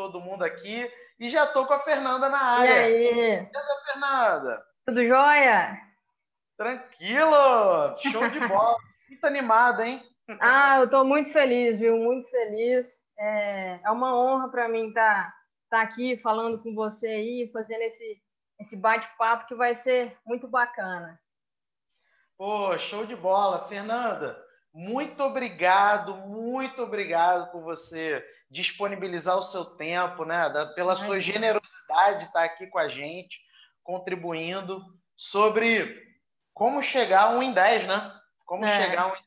todo mundo aqui. E já estou com a Fernanda na área. E aí? Beleza, Fernanda? Tudo jóia? Tranquilo! Show de bola! Muito animada, hein? Ah, eu estou muito feliz, viu? Muito feliz. É, é uma honra para mim estar tá, tá aqui falando com você aí, fazendo esse, esse bate-papo que vai ser muito bacana. Pô, show de bola. Fernanda, muito obrigado, muito obrigado por você disponibilizar o seu tempo, né? pela sua generosidade de estar aqui com a gente, contribuindo sobre como chegar a um em 10, né? Como é. chegar a um em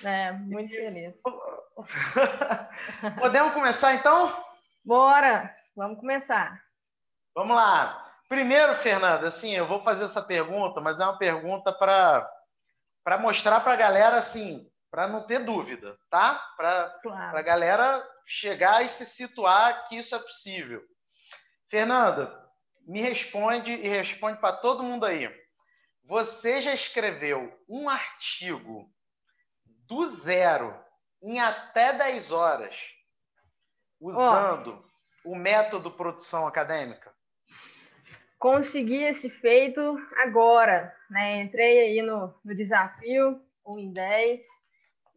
10. É, muito feliz. Podemos começar então? Bora, vamos começar. Vamos lá. Primeiro, Fernanda, assim, eu vou fazer essa pergunta, mas é uma pergunta para para mostrar para a galera assim, para não ter dúvida, tá? Para claro. a galera chegar e se situar que isso é possível. Fernanda, me responde e responde para todo mundo aí. Você já escreveu um artigo do zero em até 10 horas usando oh. o método produção acadêmica? consegui esse feito agora, né? Entrei aí no, no desafio, 1 em 10,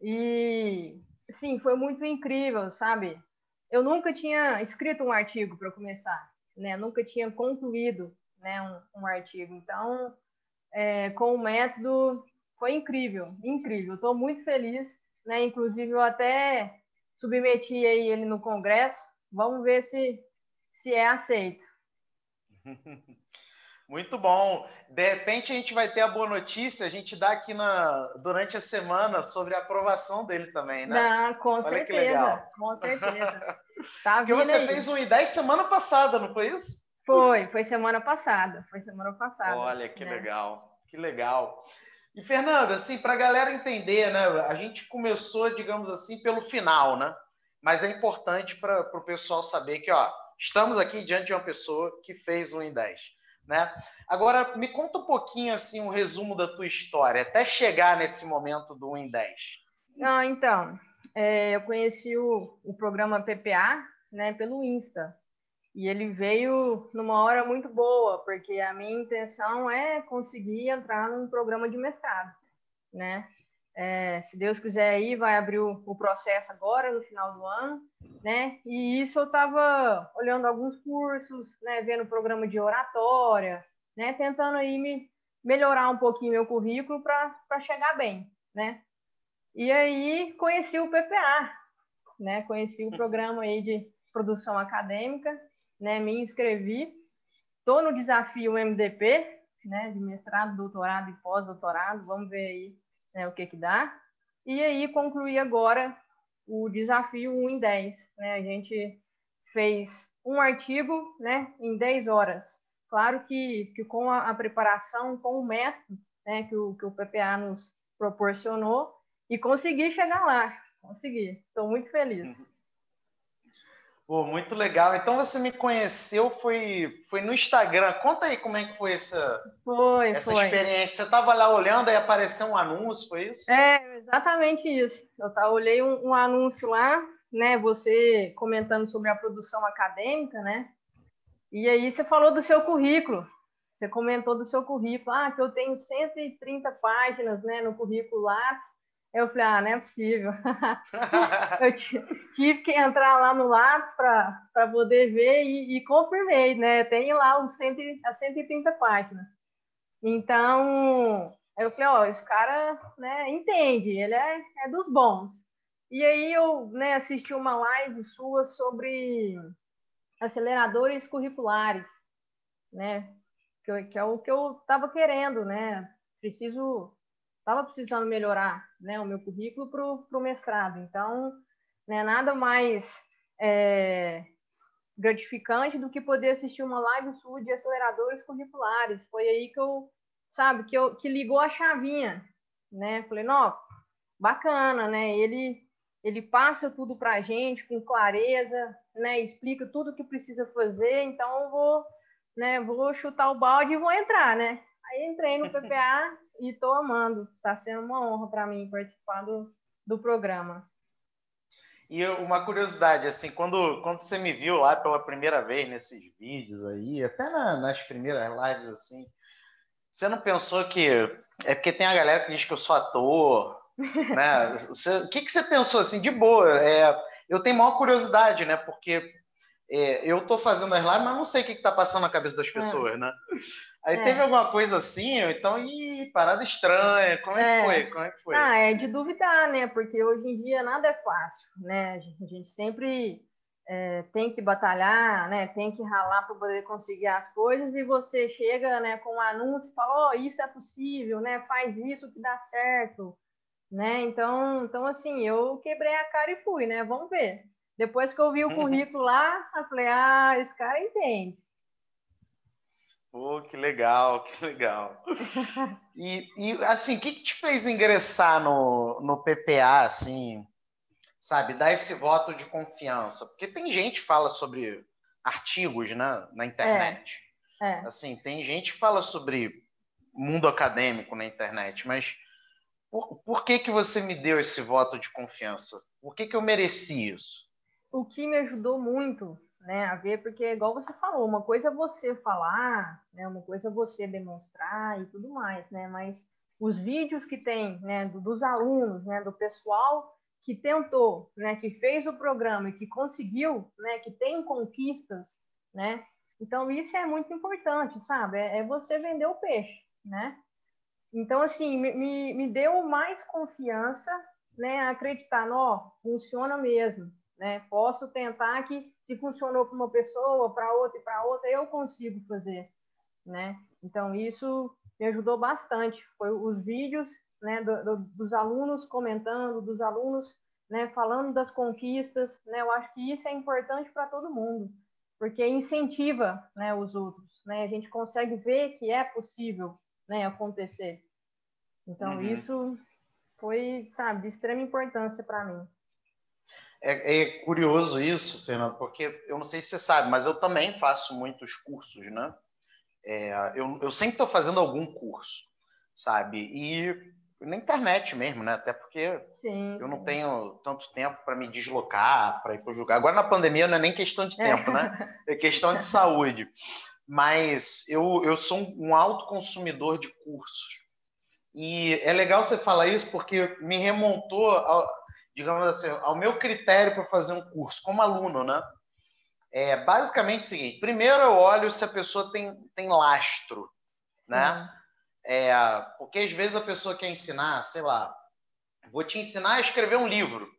e, sim, foi muito incrível, sabe? Eu nunca tinha escrito um artigo para começar, né? Nunca tinha concluído né, um, um artigo. Então, é, com o método, foi incrível, incrível. Estou muito feliz, né? Inclusive, eu até submeti aí ele no congresso. Vamos ver se, se é aceito. Muito bom. De repente a gente vai ter a boa notícia, a gente dá aqui na, durante a semana sobre a aprovação dele também, né? Não, com Olha certeza. Que legal. Com certeza. Tá Porque você aí. fez um I10 semana passada, não foi isso? Foi, foi semana passada. Foi semana passada. Olha que né? legal, que legal. E Fernanda, assim, para a galera entender, né? A gente começou, digamos assim, pelo final, né? Mas é importante para o pessoal saber que, ó, estamos aqui diante de uma pessoa que fez um em 10. Né? Agora, me conta um pouquinho assim um resumo da tua história, até chegar nesse momento do 1 em 10. Ah, então, é, eu conheci o, o programa PPA né, pelo Insta. E ele veio numa hora muito boa, porque a minha intenção é conseguir entrar num programa de mestrado, né? É, se Deus quiser aí, vai abrir o, o, processo agora, no final do ano, né? E isso eu estava olhando alguns cursos, né? Vendo programa de oratória, né? Tentando aí me melhorar um pouquinho meu currículo para chegar bem, né? E aí conheci o PPA, né? Conheci o programa aí de produção acadêmica, né? Me inscrevi, estou no desafio MDP, né? De mestrado, doutorado e pós-doutorado, vamos ver aí né, o que que dá. E aí concluí agora o desafio 1 em 10. Né? A gente fez um artigo né, em 10 horas. Claro que, que com a, a preparação, com o método né, que, o, que o PPA nos proporcionou, e consegui chegar lá. Consegui. Estou muito feliz. Uhum. Pô, muito legal. Então você me conheceu foi foi no Instagram. Conta aí como é que foi essa foi, essa foi. experiência. Você estava lá olhando e apareceu um anúncio, foi isso? É, exatamente isso. Eu tá, olhei um, um, anúncio lá, né? Você comentando sobre a produção acadêmica, né? E aí você falou do seu currículo. Você comentou do seu currículo, ah, que eu tenho 130 páginas, né, no currículo Lattes eu falei, ah, não é possível. eu tive que entrar lá no Lattes para poder ver e, e, confirmei, né? Tem lá os 100, as 130 páginas. Então, eu falei, ó, esse cara né, entende, ele é, é dos bons. E aí eu né, assisti uma live sua sobre aceleradores curriculares, né? Que, que é o que eu estava querendo, né? Preciso estava precisando melhorar né, o meu currículo para o mestrado. Então, né, nada mais é, gratificante do que poder assistir uma live sua de aceleradores curriculares. Foi aí que eu, sabe, que, eu, que ligou a chavinha, né? Falei, não, bacana, né? Ele, ele passa tudo para a gente com clareza, né? Explica tudo o que precisa fazer, então eu vou, né, vou chutar o balde e vou entrar, né? Aí entrei no PPA e estou amando. Está sendo uma honra para mim participar do, do programa. E uma curiosidade, assim, quando, quando você me viu lá pela primeira vez nesses vídeos aí, até na, nas primeiras lives, assim, você não pensou que. É porque tem a galera que diz que eu sou ator, né? Você, o que, que você pensou, assim, de boa? É, eu tenho maior curiosidade, né? Porque é, eu estou fazendo as lives, mas não sei o que está passando na cabeça das é. pessoas, é. né? Aí é. teve alguma coisa assim, então, ih, parada estranha, como é, que é. foi? Como é que foi? Ah, é de duvidar, né? Porque hoje em dia nada é fácil, né? A gente sempre é, tem que batalhar, né? Tem que ralar para poder conseguir as coisas e você chega, né, com um anúncio e fala, oh, isso é possível, né? Faz isso que dá certo, né? Então, então assim, eu quebrei a cara e fui, né? Vamos ver. Depois que eu vi o uhum. currículo lá, eu falei, ah, esse cara entende. Pô, que legal, que legal. E, e assim, o que, que te fez ingressar no, no PPA, assim, sabe, dar esse voto de confiança? Porque tem gente que fala sobre artigos, né, na internet. É, é. Assim, tem gente que fala sobre mundo acadêmico na internet, mas por, por que que você me deu esse voto de confiança? Por que que eu mereci isso? O que me ajudou muito né, a ver, porque igual você falou, uma coisa é você falar, né, uma coisa é você demonstrar e tudo mais, né, mas os vídeos que tem, né, dos alunos, né, do pessoal que tentou, né, que fez o programa e que conseguiu, né, que tem conquistas, né, então isso é muito importante, sabe, é, é você vender o peixe, né, então assim me, me deu mais confiança, né, acreditar, ó, funciona mesmo, né? Posso tentar que, se funcionou para uma pessoa, para outra e para outra, eu consigo fazer. Né? Então, isso me ajudou bastante. Foi os vídeos né, do, do, dos alunos comentando, dos alunos né, falando das conquistas. Né? Eu acho que isso é importante para todo mundo, porque incentiva né, os outros. Né? A gente consegue ver que é possível né, acontecer. Então, uhum. isso foi, sabe, de extrema importância para mim. É, é, curioso isso, Fernando, porque eu não sei se você sabe, mas eu também faço muitos cursos, né? É, eu, eu sempre estou fazendo algum curso, sabe? E na internet mesmo, né? Até porque Sim. eu não tenho tanto tempo para me deslocar, para ir para julgar. Agora na pandemia não é nem questão de tempo, é. né? É questão de saúde. Mas eu, eu sou um alto consumidor de cursos. E é legal você falar isso porque me remontou ao, digamos assim, ao meu critério para fazer um curso como aluno, né? É basicamente o seguinte: primeiro eu olho se a pessoa tem, tem lastro, né? É, porque às vezes a pessoa quer ensinar, sei lá, vou te ensinar a escrever um livro.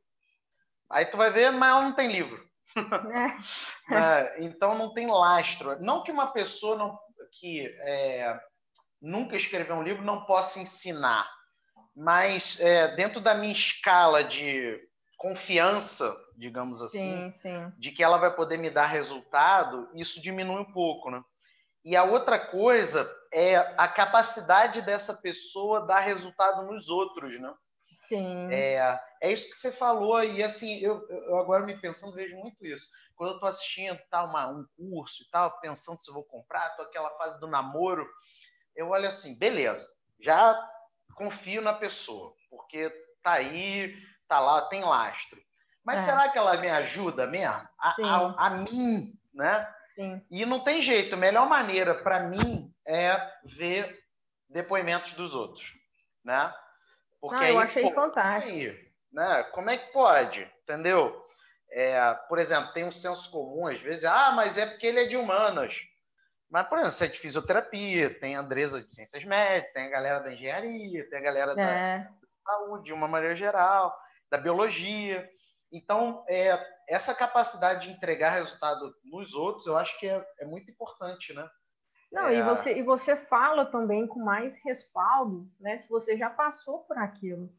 Aí tu vai ver, mas ela não tem livro. É. é, então não tem lastro. Não que uma pessoa não, que é, nunca escreveu um livro não possa ensinar, mas é, dentro da minha escala de confiança, digamos assim, sim, sim. de que ela vai poder me dar resultado, isso diminui um pouco, né? E a outra coisa é a capacidade dessa pessoa dar resultado nos outros, né? Sim. É, é isso que você falou, e assim, eu, eu agora me pensando, vejo muito isso. Quando eu estou assistindo tá, uma, um curso e tal, pensando se eu vou comprar, estou aquela fase do namoro, eu olho assim, beleza, já confio na pessoa, porque tá aí, tá lá, tem lastro. Mas é. será que ela me ajuda mesmo? A, a, a mim, né? Sim. E não tem jeito. A melhor maneira para mim é ver depoimentos dos outros, né? Porque ah, aí, eu achei pô, fantástico. Aí, né? Como é que pode? Entendeu? É, por exemplo, tem um senso comum às vezes, ah, mas é porque ele é de humanas. Mas, por exemplo, você é de fisioterapia, tem a Andresa de ciências médicas, tem a galera da engenharia, tem a galera é. da saúde, de uma maneira geral, da biologia. Então, é, essa capacidade de entregar resultado nos outros, eu acho que é, é muito importante, né? Não, é... e, você, e você fala também com mais respaldo, né? Se você já passou por aquilo,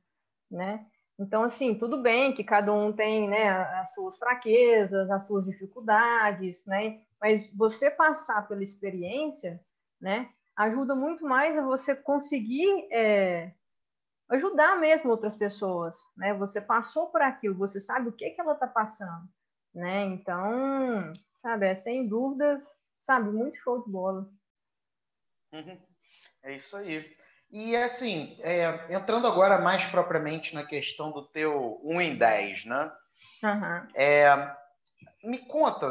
né? Então, assim, tudo bem que cada um tem né, as suas fraquezas, as suas dificuldades, né? Mas você passar pela experiência, né, ajuda muito mais a você conseguir é, ajudar mesmo outras pessoas, né? Você passou por aquilo, você sabe o que que ela está passando, né? Então, sabe, é sem dúvidas, sabe, muito show de bola. Uhum. É isso aí. E assim, é, entrando agora mais propriamente na questão do teu 1 em 10, né? Uhum. É, me conta,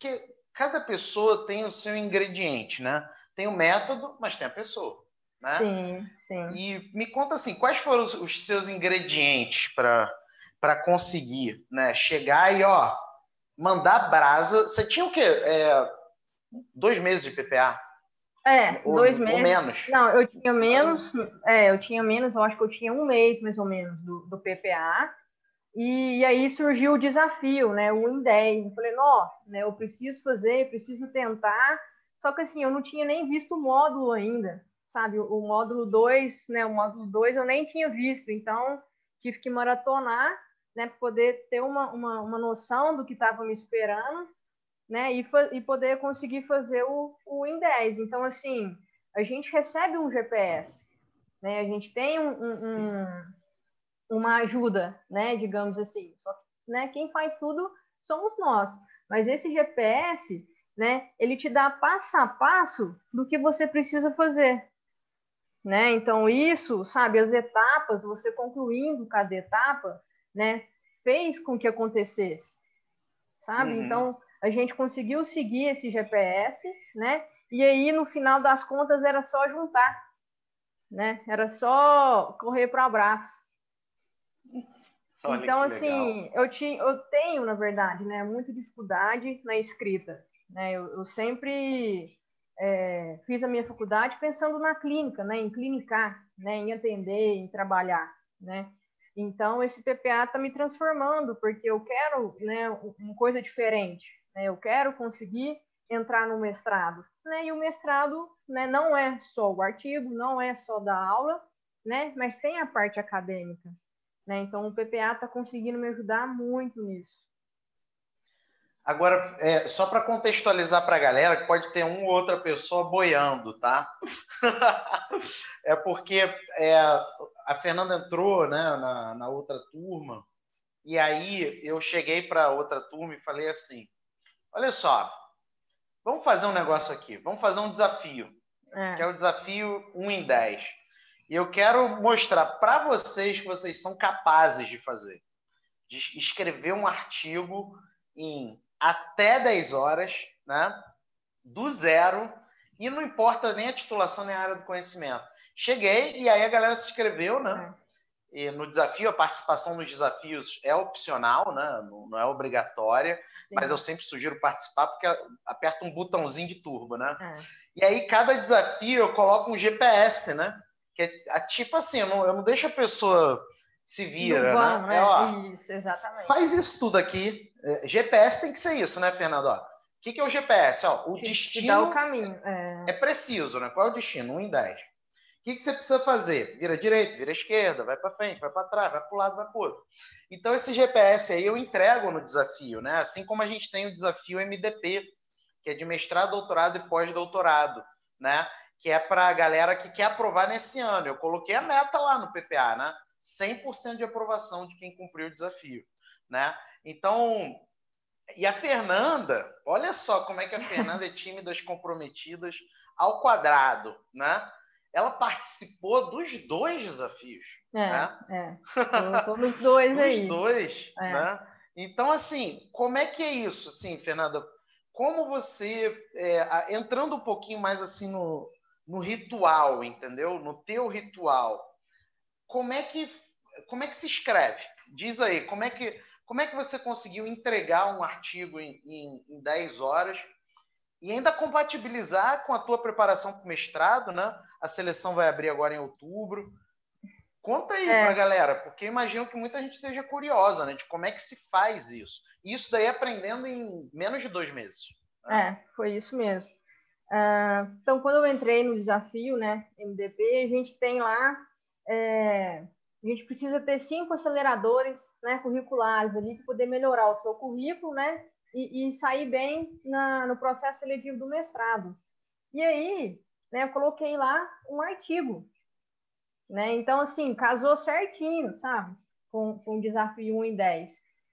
que cada pessoa tem o seu ingrediente, né? Tem o método, mas tem a pessoa, né? Sim, sim. E me conta assim, quais foram os, os seus ingredientes para conseguir, né? Chegar e ó, mandar brasa. Você tinha o quê? É, dois meses de PPA? É, ou, dois meses. Ou menos. Não, eu tinha menos. É, eu tinha menos. Eu acho que eu tinha um mês mais ou menos do, do PPA. E, e, aí surgiu o desafio, né? O em 10. Eu falei, não, né, eu preciso fazer, preciso tentar. Só que assim, eu não tinha nem visto o módulo ainda, sabe? O, o módulo 2, né? O módulo 2 eu nem tinha visto, então tive que maratonar, né? Para poder ter uma, uma, uma noção do que estava me esperando, né? E, e poder conseguir fazer o, o em 10. Então, assim, a gente recebe um GPS, né? A gente tem um, um, um uma ajuda, né, digamos assim. Só né, quem faz tudo somos nós. Mas esse GPS, né, ele te dá passo a passo do que você precisa fazer. Né? Então isso, sabe, as etapas, você concluindo cada etapa, né, fez com que acontecesse. Sabe? Uhum. Então a gente conseguiu seguir esse GPS, né? E aí no final das contas era só juntar, né? Era só correr para o abraço. Olha então, assim, eu, te, eu tenho, na verdade, né, muita dificuldade na escrita. Né? Eu, eu sempre é, fiz a minha faculdade pensando na clínica, né, em clinicar, né, em atender, em trabalhar. Né? Então, esse PPA está me transformando, porque eu quero né, uma coisa diferente. Né? Eu quero conseguir entrar no mestrado. Né? E o mestrado né, não é só o artigo, não é só da aula, né? mas tem a parte acadêmica. Né? Então, o PPA está conseguindo me ajudar muito nisso. Agora, é, só para contextualizar para a galera, que pode ter uma ou outra pessoa boiando, tá? é porque é, a Fernanda entrou né, na, na outra turma, e aí eu cheguei para outra turma e falei assim: olha só, vamos fazer um negócio aqui, vamos fazer um desafio, é. que é o desafio 1 em 10. E eu quero mostrar para vocês que vocês são capazes de fazer. De escrever um artigo em até 10 horas, né? Do zero. E não importa nem a titulação nem a área do conhecimento. Cheguei e aí a galera se inscreveu, né? É. E no desafio, a participação nos desafios é opcional, né? não, é obrigatória, Sim. mas eu sempre sugiro participar porque aperta um botãozinho de turbo, né? É. E aí, cada desafio eu coloco um GPS, né? Que é, tipo assim, eu não, eu não deixo a pessoa se vira, vão, né? né? É, ó, isso, exatamente. Faz isso tudo aqui. É, GPS tem que ser isso, né, Fernando? Ó, o que, que é o GPS? Ó, o que destino. Dá o caminho. É... é... preciso, né? Qual é o destino? Um em 10. Que, que você precisa fazer? Vira direita, vira esquerda, vai para frente, vai para trás, vai para o lado, vai para o outro. Então, esse GPS aí eu entrego no desafio, né? Assim como a gente tem o desafio MDP, que é de mestrado, doutorado e pós-doutorado, né? que é para a galera que quer aprovar nesse ano. Eu coloquei a meta lá no PPA, né? 100% de aprovação de quem cumpriu o desafio, né? Então, e a Fernanda, olha só como é que a Fernanda é tímida, comprometidas ao quadrado, né? Ela participou dos dois desafios, é, né? É, estou nos dois aí. Dos dois, é. né? Então, assim, como é que é isso, assim, Fernanda? Como você, é, entrando um pouquinho mais assim no, no ritual, entendeu? No teu ritual. Como é que como é que se escreve? Diz aí, como é que como é que você conseguiu entregar um artigo em, em, em 10 horas e ainda compatibilizar com a tua preparação para o mestrado, né? A seleção vai abrir agora em outubro. Conta aí é. para a galera, porque imagino que muita gente esteja curiosa, né? De como é que se faz isso. E isso daí aprendendo em menos de dois meses. Né? É, foi isso mesmo. Uh, então, quando eu entrei no desafio, né, MDP, a gente tem lá, é, a gente precisa ter cinco aceleradores né, curriculares ali para poder melhorar o seu currículo, né, e, e sair bem na, no processo seletivo do mestrado. E aí, né, eu coloquei lá um artigo, né, então, assim, casou certinho, sabe, com, com o desafio 1 em 10.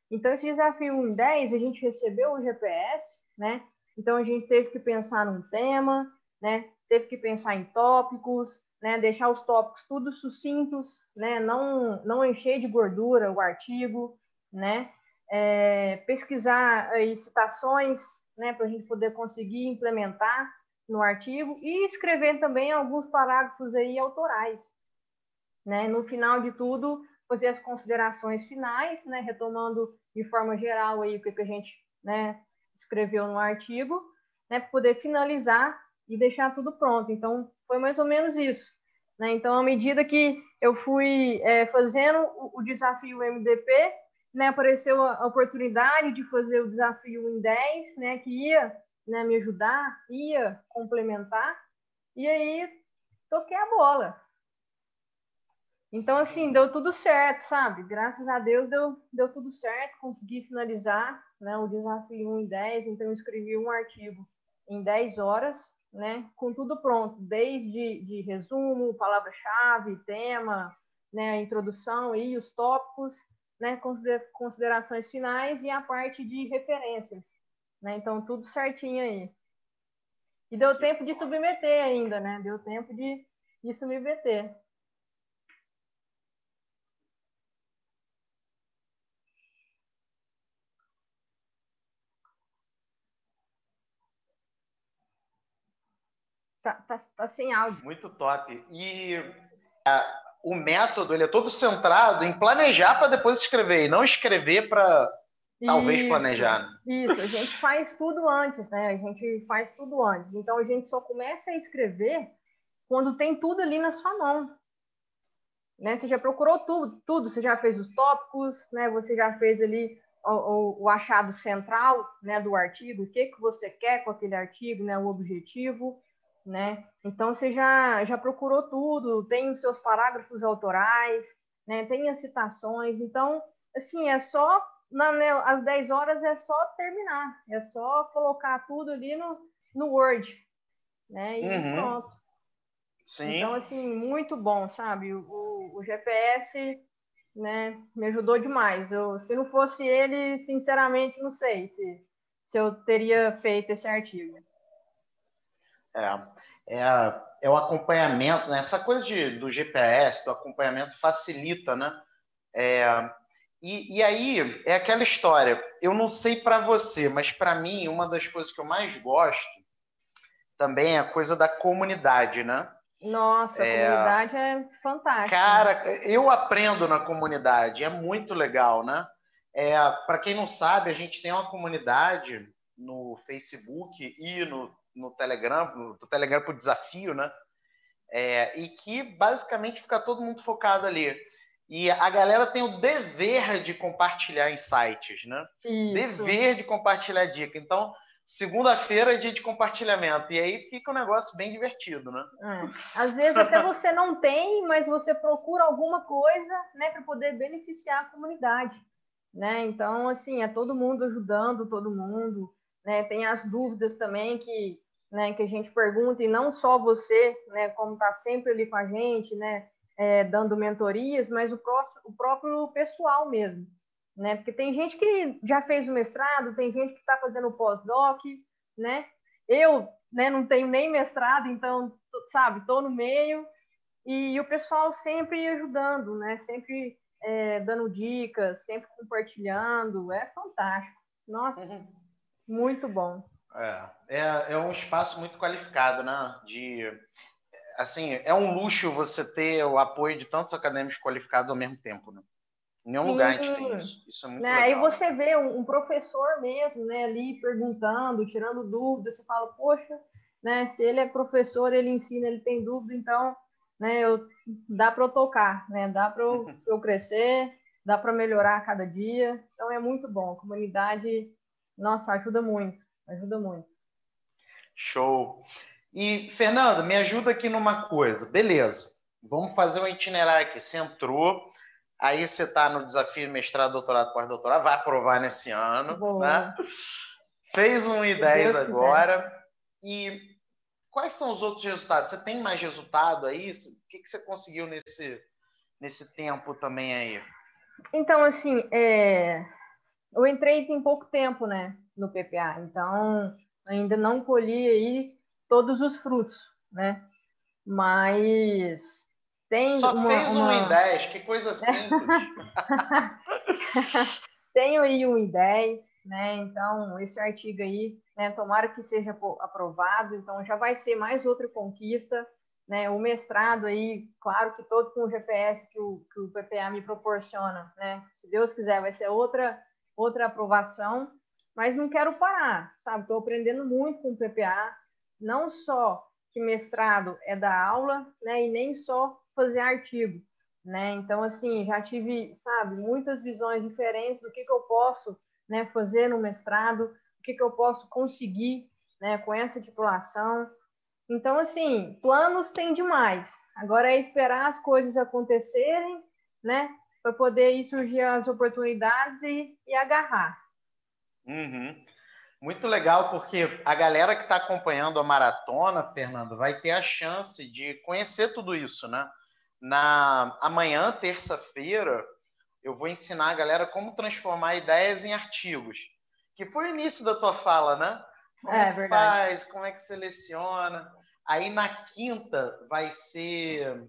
Então, esse desafio 1 em 10, a gente recebeu o GPS, né, então a gente teve que pensar num tema, né? Teve que pensar em tópicos, né? Deixar os tópicos tudo sucintos, né? Não não encher de gordura o artigo, né? é, pesquisar aí citações, né, para a gente poder conseguir implementar no artigo e escrever também alguns parágrafos aí autorais, né? No final de tudo, fazer as considerações finais, né, retomando de forma geral aí o que, que a gente, né, escreveu no artigo, né, para poder finalizar e deixar tudo pronto. Então, foi mais ou menos isso. Né? Então, à medida que eu fui é, fazendo o, o, desafio MDP, né, apareceu a oportunidade de fazer o desafio em 10, né, que ia né, me ajudar, ia complementar, e aí toquei a bola. Então, assim, deu tudo certo, sabe? Graças a Deus deu, deu tudo certo, consegui finalizar né, o desafio 1 em 10, então escrevi um artigo em 10 horas, né, com tudo pronto, desde de resumo, palavra-chave, tema, né, a introdução e os tópicos, né, considerações finais e a parte de referências. Né, então, tudo certinho aí. E deu tempo de submeter ainda, né? Deu tempo de, de submeter. Tá, tá, tá sem áudio. Muito top. E a, o método ele é todo centrado em planejar para depois escrever, e não escrever para talvez planejar. Né? Isso, a gente faz tudo antes, né? A gente faz tudo antes. Então a gente só começa a escrever quando tem tudo ali na sua mão. Né? Você já procurou tudo, tudo, você já fez os tópicos, né? Você já fez ali o, o, o achado central, né, do artigo, o que que você quer com aquele artigo, né, o objetivo né? Então você já, já procurou tudo, tem os seus parágrafos autorais, né? Tem as citações, então assim, é só na, né, às 10 horas é só terminar, é só colocar tudo ali no, no Word, né? E uhum. pronto. Sim. Então, assim, muito bom, sabe? O, o GPS, né, me ajudou demais. Eu, se não fosse ele, sinceramente, não sei se, se eu teria feito esse artigo. É, é, é o acompanhamento, né? Essa coisa de, do GPS, do acompanhamento facilita, né? É, e, e aí é aquela história. Eu não sei para você, mas para mim uma das coisas que eu mais gosto também é a coisa da comunidade, né? Nossa, a é, comunidade é fantástica. Cara, eu aprendo na comunidade, é muito legal, né? É, para quem não sabe, a gente tem uma comunidade no Facebook e no no Telegram, no, do Telegram o desafio, né? É, e que basicamente fica todo mundo focado ali. E a galera tem o dever de compartilhar insights, né? Isso. Dever de compartilhar dica. Então, segunda-feira é dia de compartilhamento. E aí fica um negócio bem divertido, né? É. Às vezes até você não tem, mas você procura alguma coisa, né, para poder beneficiar a comunidade, né? Então, assim, é todo mundo ajudando todo mundo né? Tem as dúvidas também que, né, que a gente pergunta, e não só você, né, como está sempre ali com a gente, né, é, dando mentorias, mas o, próximo, o próprio pessoal mesmo. Né? Porque tem gente que já fez o mestrado, tem gente que está fazendo o pós-doc, né? Eu né, não tenho nem mestrado, então, sabe, estou no meio, e, e, o pessoal sempre ajudando, né? Sempre é, dando dicas, sempre compartilhando, é fantástico. Nossa, uhum. Muito bom. É, é, é um espaço muito qualificado, né? De, assim, é um luxo você ter o apoio de tantos acadêmicos qualificados ao mesmo tempo, né? Em nenhum Sim. lugar a gente tem isso. Isso é muito né? Aí você vê um, um, professor mesmo, né, ali perguntando, tirando dúvidas, você fala, poxa, né, se ele é professor, ele ensina, ele tem dúvida, então, né, eu, dá para eu tocar, né, dá para eu, eu crescer, dá para melhorar a cada dia, então é muito bom. A comunidade nossa, ajuda muito, ajuda muito. Show. E, Fernanda, me ajuda aqui numa coisa. Beleza, vamos fazer um itinerário aqui. Você entrou, aí você está no desafio mestrado, doutorado, pós-doutorado, vai aprovar nesse ano. Né? Fez um I10 agora. Quiser. E quais são os outros resultados? Você tem mais resultado aí? O que, que você conseguiu nesse, nesse tempo também aí? Então, assim, é eu entrei tem pouco tempo, né, no PPA, então ainda não colhi aí todos os frutos, né? Mas tem Só uma, fez uma... um em 10, que coisa simples. tenho aí um I10, né? Então, esse artigo aí, né, tomara que seja aprovado, então já vai ser mais outra conquista, né? O mestrado aí, claro que todo com o GPS que o, que o PPA me proporciona, né? Se Deus quiser, vai ser outra, outra aprovação, mas não quero parar, sabe? Estou aprendendo muito com o PPA, não só que mestrado é dar aula, né? E nem só fazer artigo, né? Então, assim, já tive, sabe, muitas visões diferentes do que, que eu posso né, fazer no mestrado, o que, que eu posso conseguir né, com essa titulação. Então, assim, planos tem demais. Agora é esperar as coisas acontecerem, né, para poder ir surgir as oportunidades e, e agarrar. Uhum. Muito legal, porque a galera que está acompanhando a maratona, Fernando, vai ter a chance de conhecer tudo isso, né? Na amanhã, terça-feira, eu vou ensinar a galera como transformar ideias em artigos. Que foi o início da tua fala, né? Como é, é que faz, como é que seleciona. Aí na quinta vai ser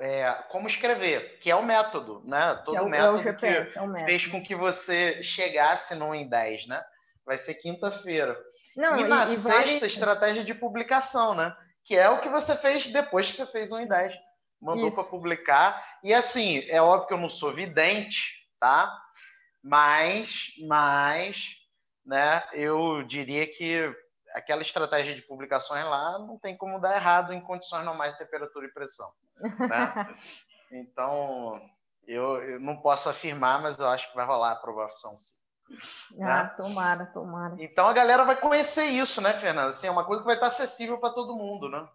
é, como escrever, que é o método, né? Todo é o, método é o GPS, que é o método. fez com que você chegasse no em 10, né? Vai ser quinta-feira. E na e, sexta, vale... estratégia de publicação, né? Que é o que você fez depois que você fez um em 10 mandou para publicar. E assim, é óbvio que eu não sou vidente, tá? Mas, mas, né, eu diria que aquela estratégia de publicações lá não tem como dar errado em condições normais de temperatura e pressão. Né? então, eu, eu, não posso afirmar, mas eu acho que vai rolar a aprovação sim. Ah, né? tomara, tomara. Então a galera vai conhecer isso, né, Fernanda? Assim, é uma coisa que vai estar acessível para todo mundo, né?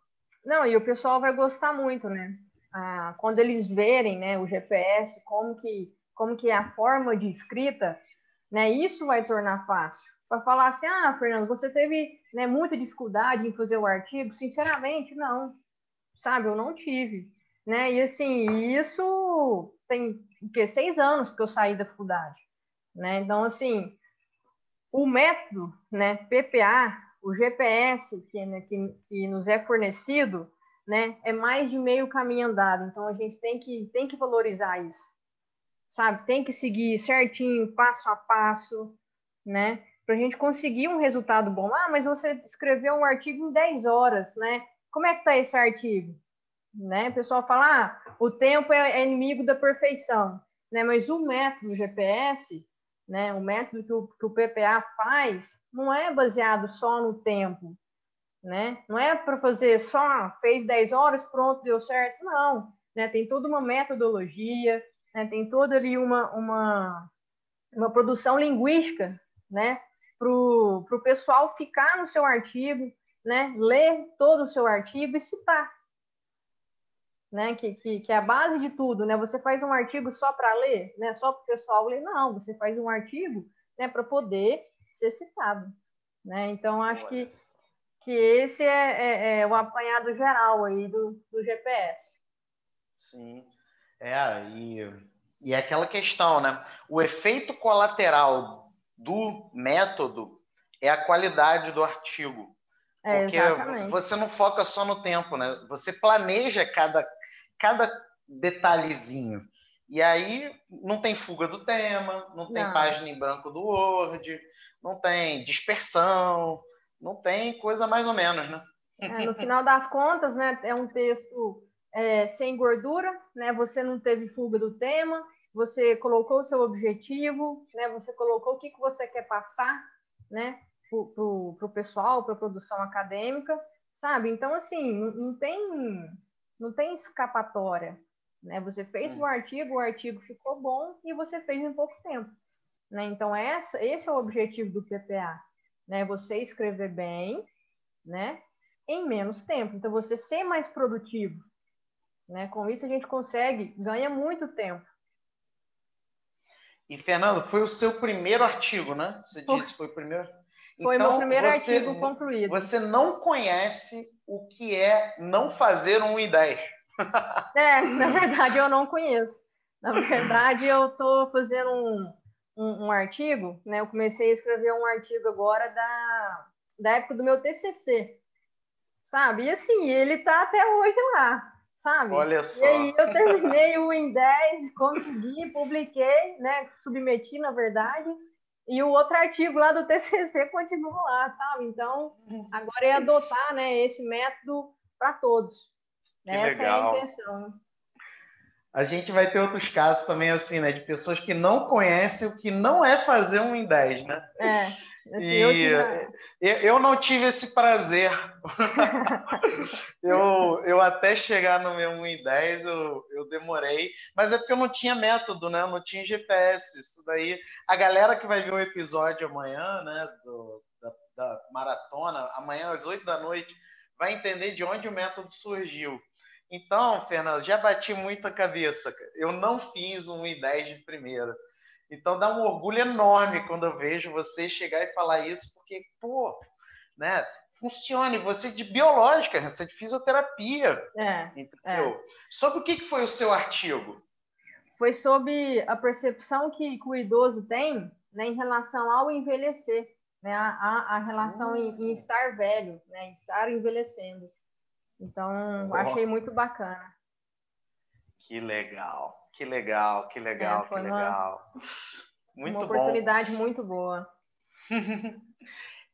Não, e o pessoal vai gostar muito, né? ah, quando eles verem né, o GPS, como que, como que é a forma de escrita, né, isso vai tornar fácil. Para falar assim, ah, Fernando, você teve né, muita dificuldade em fazer o artigo? Sinceramente, não. Sabe, eu não tive. Né? E assim, isso tem que seis anos que eu saí da faculdade. Né? Então, assim, o método né, PPA, o GPS que, né, que, que nos é fornecido, né? É mais de meio caminho andado. Então a gente tem que tem que valorizar isso, sabe? Tem que seguir certinho, passo a passo, né? Para a gente conseguir um resultado bom. Ah, mas você escreveu um artigo em 10 horas, né? Como é que tá esse artigo? Né? O pessoal fala, ah, o tempo é, é inimigo da perfeição, né? Mas o método GPS, né? O método que o, que o PPA faz não é baseado só no tempo, né? Não é para fazer só fez 10 horas, pronto, deu certo, não, né? Tem toda uma metodologia, né? Tem toda ali uma uma, uma produção linguística, né? Para o pessoal ficar no seu artigo, né? Ler todo o seu artigo e citar, né? Que, que, que é a base de tudo, né? Você faz um artigo só para ler, né? Só para o pessoal ler, não. Você faz um artigo, né? Para poder ser citado, né? Então acho que que esse é, é, é, o apanhado geral aí do, do GPS. Sim, é, e, e é aquela questão, né? O efeito colateral do método é a qualidade do artigo. É, porque exatamente. você não foca só no tempo, né? Você planeja cada, cada detalhezinho. E aí não tem fuga do tema, não tem não. página em branco do Word, não tem dispersão, não tem coisa mais ou menos, né? É, no final das contas, né, é um texto é, sem gordura, né? Você não teve fuga do tema, você colocou o seu objetivo, né? Você colocou o que, que você quer passar, né? Para o pessoal, para a produção acadêmica, sabe? Então, assim, não, não, tem, não tem escapatória, né? Você fez hum. o artigo, o artigo ficou bom e você fez em pouco tempo, né? Então, essa, esse é o objetivo do PPA, né? Você escrever bem, né? Em menos tempo. Então, você ser mais produtivo, né? Com isso, a gente consegue, ganha muito tempo. E, Fernando, foi o seu primeiro artigo, né? Você disse foi o primeiro. Foi então, meu primeiro você, artigo concluído. Você não conhece o que é não fazer um I10. É, na verdade, eu não conheço. Na verdade, eu estou fazendo um, um, um, artigo, né? Eu comecei a escrever um artigo agora da, da época do meu TCC, sabe? E assim, ele tá até hoje lá, sabe? Olha só. E aí eu terminei o em 10, consegui, publiquei, né? Submeti, na verdade. E o outro artigo lá do TCC continua lá, sabe? Então, agora é adotar né, esse método para todos. Que Essa legal. é a intenção. A gente vai ter outros casos também, assim, né? De pessoas que não conhecem o que não é fazer um em 10, né? É. Assim, E eu tinha- eu, não tive esse prazer. eu, eu até chegar no meu 1 em 10, eu, eu demorei, mas é porque eu não tinha método, né? Eu não tinha GPS. Isso daí, a galera que vai ver o episódio amanhã, né? do- da, da maratona, amanhã às 8 da noite, vai entender de onde o método surgiu. Então, Fernando, já bati muita cabeça. cara. Eu não fiz um 1 em 10 de primeira. Então dá um orgulho enorme quando eu vejo você chegar e falar isso, porque, pô, né? Funcione, você é de biológica, você é de fisioterapia, É. entendeu? Sobre o que foi o seu artigo? Foi sobre a percepção que, que o idoso tem né, em relação ao envelhecer, né, a, a, relação em, em estar velho, né, em estar envelhecendo. Então, Oh. achei muito bacana. Que legal, que legal, que legal, É, que uma- legal. Muito Uma bom. oportunidade muito boa.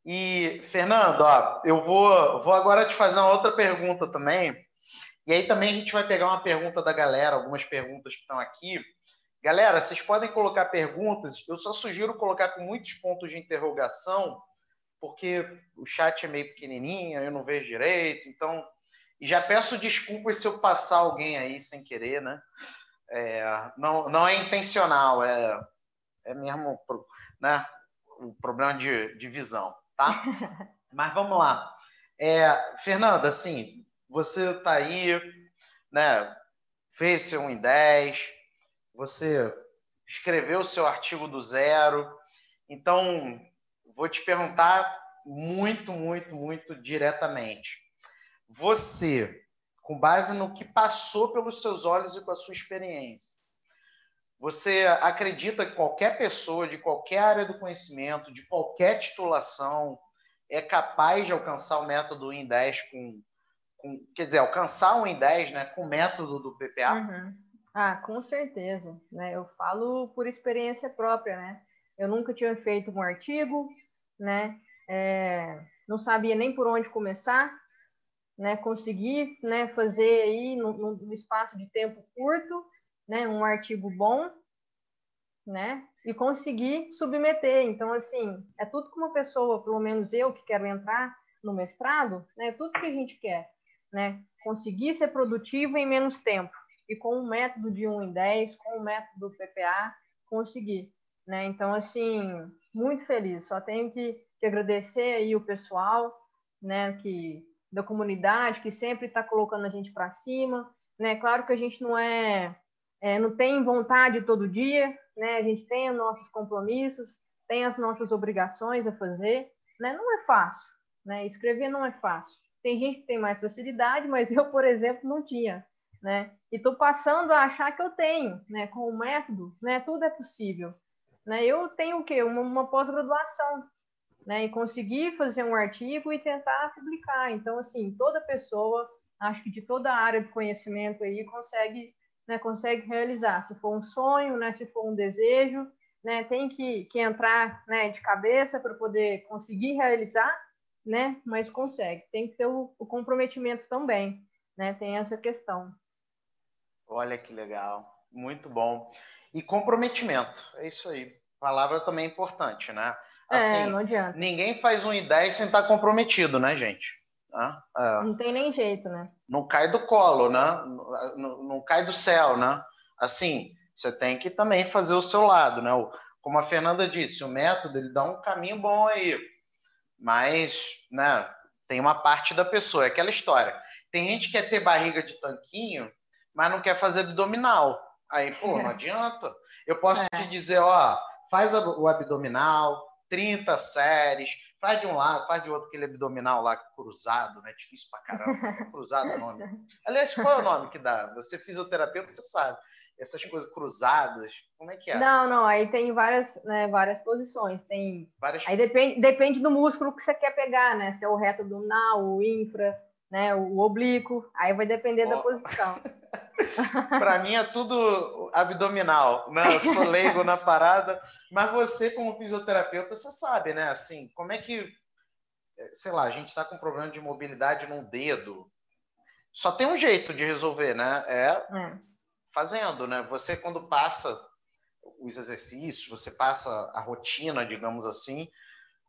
E, Fernando, ó, eu vou, vou agora te fazer uma outra pergunta também. E aí também a gente vai pegar uma pergunta da galera, algumas perguntas que estão aqui. Galera, vocês podem colocar perguntas. Eu só sugiro colocar com muitos pontos de interrogação, porque o chat é meio pequenininho, eu não vejo direito. Então, e já peço desculpas se eu passar alguém aí sem querer, né? É, não, não é intencional, é, é mesmo né, o problema de, de visão, tá? Mas vamos lá. É, Fernanda, assim, você está aí, né? Fez seu 1 em 10, você escreveu o seu artigo do zero. Então, vou te perguntar muito, muito, muito diretamente. Você, com base no que passou pelos seus olhos e com a sua experiência, você acredita que qualquer pessoa de qualquer área do conhecimento, de qualquer titulação, é capaz de alcançar o método em 10 com, com quer dizer, alcançar o em 10, né, com o método do PPA? Uhum. Ah, com certeza, né? Eu falo por experiência própria, né? Eu nunca tinha feito um artigo, né? É, não sabia nem por onde começar, né? Consegui, né? Fazer aí no, no espaço de tempo curto, né? Um artigo bom, né? E conseguir submeter. Então, assim, é tudo que uma pessoa, pelo menos eu que quero entrar no mestrado, né? Tudo que a gente quer, né? Conseguir ser produtivo em menos tempo e com o método de 1 em 10, com o método do PPA, conseguir. Né? Então, assim, muito feliz. Só tenho que, que agradecer aí o pessoal né, que, da comunidade que sempre está colocando a gente para cima. Né? Claro que a gente não é, é, não tem vontade todo dia, né? a gente tem os nossos compromissos, tem as nossas obrigações a fazer. Né? Não é fácil. Né? Escrever não é fácil. Tem gente que tem mais facilidade, mas eu, por exemplo, não tinha né? E estou passando a achar que eu tenho, né? Com o método, né? Tudo é possível, né? Eu tenho o quê? Uma, uma pós-graduação, né? E conseguir fazer um artigo e tentar publicar. Então, assim, toda pessoa, acho que de toda a área de conhecimento aí consegue, né? Consegue realizar. Se for um sonho, né? Se for um desejo, né? Tem que, que entrar, né? De cabeça para poder conseguir realizar, né? Mas consegue. Tem que ter o, o comprometimento também, né? Tem essa questão. Olha que legal, muito bom. E comprometimento, é isso aí. Palavra também é importante, né? Assim, é, não adianta. Ninguém faz um ideia sem estar comprometido, né, gente? É. Não tem nem jeito, né? Não cai do colo, né? Não, não cai do céu, né? Assim, você tem que também fazer o seu lado, né? Como a Fernanda disse, o método ele dá um caminho bom aí, mas, né? Tem uma parte da pessoa, é aquela história. Tem gente que quer ter barriga de tanquinho, mas não quer fazer abdominal. Aí, pô, não adianta. Eu posso é. te dizer, ó, faz o abdominal, 30 séries, faz de um lado, faz de outro, aquele abdominal lá cruzado, né? Difícil pra caramba. Cruzado é o nome. Aliás, qual é o nome que dá? Você fisioterapeuta, você sabe. Essas coisas cruzadas, como é que é? Não, não, aí tem várias, né, várias posições. Tem... Várias... Aí depende, depende do músculo que você quer pegar, né? Se é o reto abdominal, o infra, né? O oblíquo, aí vai depender oh. da posição. Para mim é tudo abdominal, né? Eu sou leigo na parada, mas você como fisioterapeuta, você sabe, né? Assim, como é que, sei lá, a gente está com problema de mobilidade num dedo, só tem um jeito de resolver, né? É, é fazendo, né? Você quando passa os exercícios, você passa a rotina, digamos assim,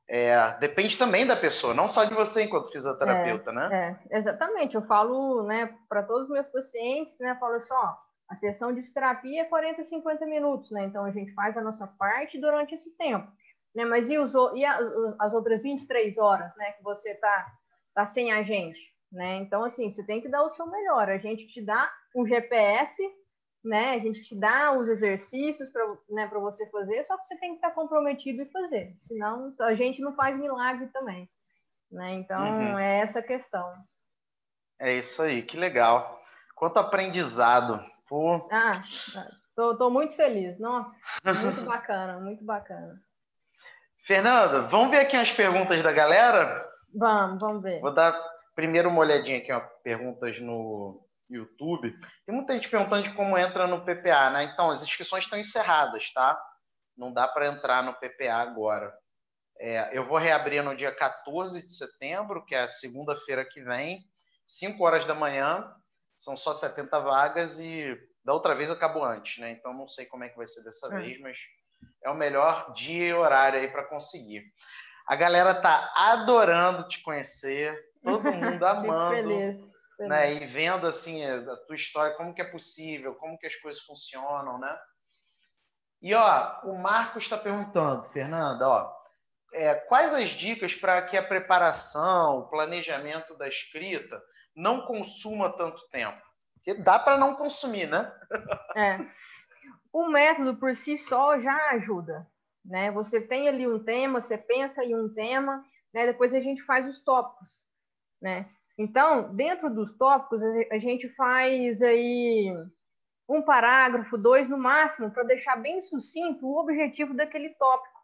é, depende também da pessoa, não só de você enquanto fisioterapeuta, é, né? É, exatamente. Eu falo, né, para todos os meus pacientes, né, falo só, assim, a sessão de terapia é 40, 50 minutos, né? Então a gente faz a nossa parte durante esse tempo, né? Mas e, os, e as, as outras 23 horas, né, que você tá, tá sem a gente, né? Então, assim, você tem que dar o seu melhor. A gente te dá um GPS né? A gente te dá os exercícios para né, você fazer, só que você tem que estar comprometido e fazer, senão a gente não faz milagre também, né? Então uhum. é essa a questão. É isso aí, que legal. Quanto aprendizado. Pô. Ah, tô, tô muito feliz. Nossa, muito bacana, muito bacana. Fernanda, vamos ver aqui as perguntas da galera? Vamos, vamos ver. Vou dar primeiro uma olhadinha aqui, ó, perguntas no, YouTube. Tem muita gente perguntando de como entra no PPA, né? Então, as inscrições estão encerradas, tá? Não dá para entrar no PPA agora. É, eu vou reabrir no dia 14 de setembro, que é a segunda-feira que vem, 5 horas da manhã. São só 70 vagas e da outra vez acabou antes, né? Então não sei como é que vai ser dessa é. vez, mas é o melhor dia e horário aí para conseguir. A galera tá adorando te conhecer, todo mundo amando né? E vendo assim a tua história, como que é possível, como que as coisas funcionam, né? E ó, o Marcos está perguntando, Fernanda, ó, é, quais as dicas para que a preparação, o planejamento da escrita não consuma tanto tempo? Porque dá para não consumir, né? É. O método por si só já ajuda, né? Você tem ali um tema, você pensa em um tema, né? Depois a gente faz os tópicos, né? Então, dentro dos tópicos, a gente faz aí um parágrafo, dois no máximo, para deixar bem sucinto o objetivo daquele tópico.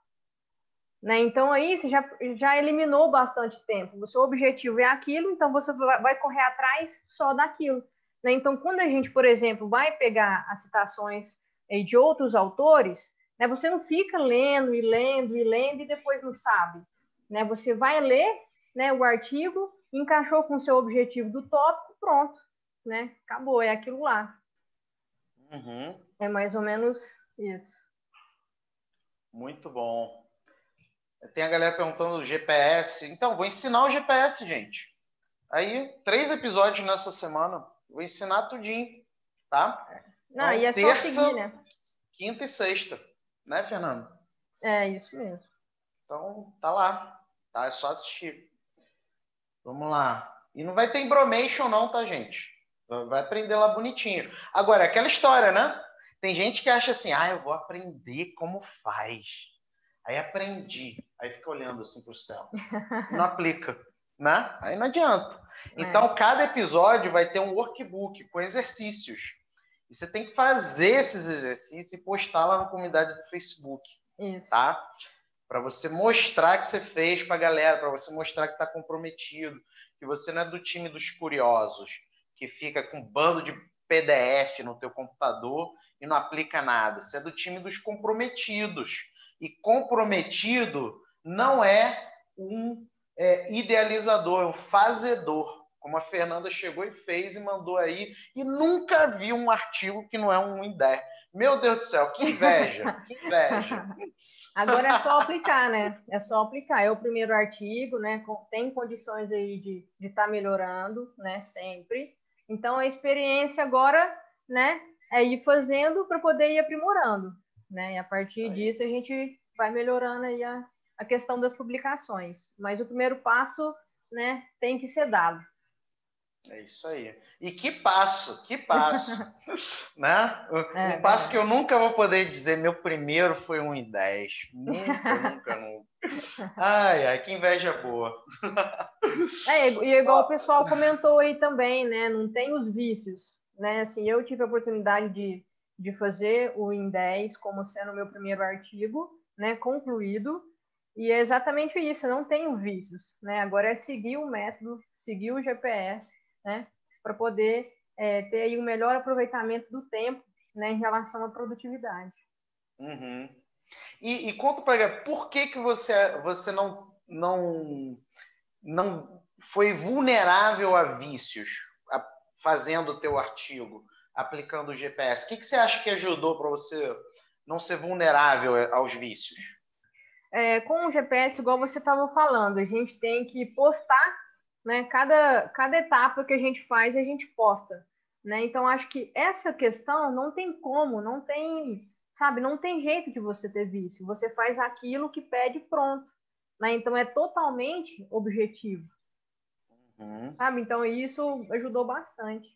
Né? Então, aí você já, já eliminou bastante tempo. O seu objetivo é aquilo, então você vai correr atrás só daquilo. Né? Então, quando a gente, por exemplo, vai pegar as citações de outros autores, né, você não fica lendo e lendo e lendo e depois não sabe. Né? Você vai ler né, o artigo, encaixou com o seu objetivo do tópico, pronto, né? Acabou, é aquilo lá. Uhum. É mais ou menos isso. Muito bom. Tem a galera perguntando o GPS. Então, vou ensinar o GPS, gente. Aí, três episódios nessa semana. Vou ensinar tudinho, tá? Não, então, e é terça, só seguir, né? Quinta e sexta. Né, Fernando? É, isso mesmo. Então, tá lá. Tá? É só assistir. Vamos lá. E não vai ter embromation não, tá, gente? Vai aprender lá bonitinho. Agora, aquela história, né? Tem gente que acha assim, ah, eu vou aprender como faz. Aí aprendi. Aí fica olhando assim pro céu. Não aplica, né? Aí não adianta. É. Então, cada episódio vai ter um workbook com exercícios. E você tem que fazer esses exercícios e postar lá na comunidade do Facebook. Isso. Tá? Para você mostrar que você fez para a galera, para você mostrar que está comprometido, que você não é do time dos curiosos, que fica com um bando de PDF no teu computador e não aplica nada. Você é do time dos comprometidos. E comprometido não é um é, idealizador, é um fazedor. Como a Fernanda chegou e fez e mandou aí, e nunca vi um artigo que não é um INDE. Meu Deus do céu, que inveja, que inveja. Agora é só aplicar, né? É só aplicar. É o primeiro artigo, né? Tem condições aí de estar tá melhorando, né? Sempre. Então, a experiência agora, né? É ir fazendo para poder ir aprimorando, né? E a partir disso a gente vai melhorando aí a, a questão das publicações. Mas o primeiro passo, né? Tem que ser dado. É isso aí. E que passo, que passo, né? É, um passo é. que eu nunca vou poder dizer, meu primeiro foi um em 10. Nunca, nunca, nunca. Ai, ai, que inveja boa. É, e igual o pessoal comentou aí também, né? Não tem os vícios, né? Assim, eu tive a oportunidade de, de fazer o em 10 como sendo o meu primeiro artigo, né? Concluído. E é exatamente isso, não tenho vícios, né? Agora é seguir o método, seguir o GPS né? Para poder é, ter aí o um melhor aproveitamento do tempo, né, em relação à produtividade. Uhum. E, e conta para por que que você você não não não foi vulnerável a vícios a, fazendo o teu artigo, aplicando o GPS? O que, que você acha que ajudou para você não ser vulnerável aos vícios? É, com o GPS, igual você estava falando, a gente tem que postar, né? Cada, cada etapa que a gente faz, a gente posta. Né? Então, acho que essa questão não tem como, não tem, sabe, não tem jeito de você ter vício. Você faz aquilo que pede pronto. Né? Então, é totalmente objetivo. Uhum. Sabe? Então, isso ajudou bastante.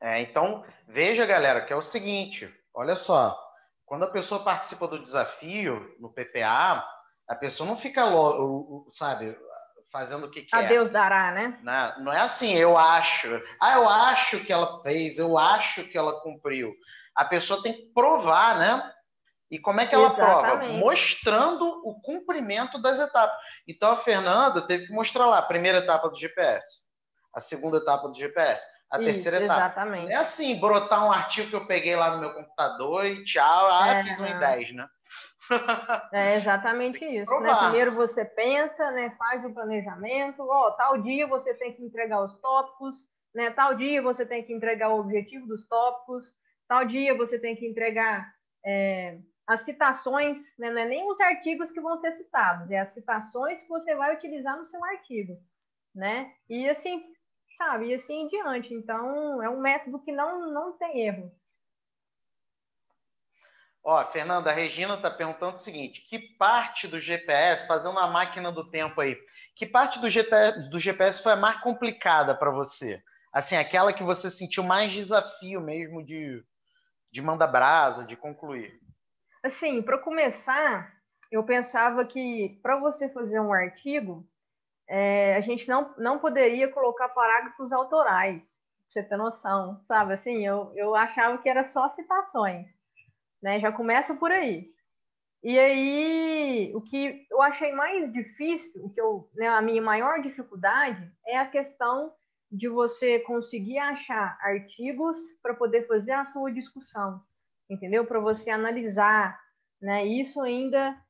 É, então, veja, galera, que é o seguinte: olha só, quando a pessoa participa do desafio no PPA, a pessoa não fica, sabe, fazendo o que quer. A Deus dará, né? Não, não é assim, eu acho. Ah, eu acho que ela fez, eu acho que ela cumpriu. A pessoa tem que provar, né? E como é que ela Exatamente. prova? Mostrando o cumprimento das etapas. Então a Fernanda teve que mostrar lá a primeira etapa do GPS, a segunda etapa do GPS, a Isso, terceira etapa. Exatamente. Não é assim, brotar um artigo que eu peguei lá no meu computador e tchau, ah, é, fiz um em 10, né? É exatamente isso. Né? Primeiro você pensa, né? faz o planejamento, ó, tal dia você tem que entregar os tópicos, né? tal dia você tem que entregar o objetivo dos tópicos, tal dia você tem que entregar é, as citações, né? não é nem os artigos que vão ser citados, é as citações que você vai utilizar no seu artigo. Né? E assim, sabe, e assim em diante. Então, é um método que não, não tem erro. Ó, Fernanda, a Regina está perguntando o seguinte: que parte do GPS, fazendo a máquina do tempo aí, que parte do GPS, do GPS foi a mais complicada para você? Assim, aquela que você sentiu mais desafio mesmo de, de mandar brasa, de concluir? Assim, para começar, eu pensava que para você fazer um artigo, é, a gente não, não poderia colocar parágrafos autorais, pra você ter noção, sabe? Assim, eu, eu achava que era só citações né? Já começa por aí. E aí, o que eu achei mais difícil, o que eu, né, a minha maior dificuldade é a questão de você conseguir achar artigos para poder fazer a sua discussão, entendeu? Para você analisar, né? Isso ainda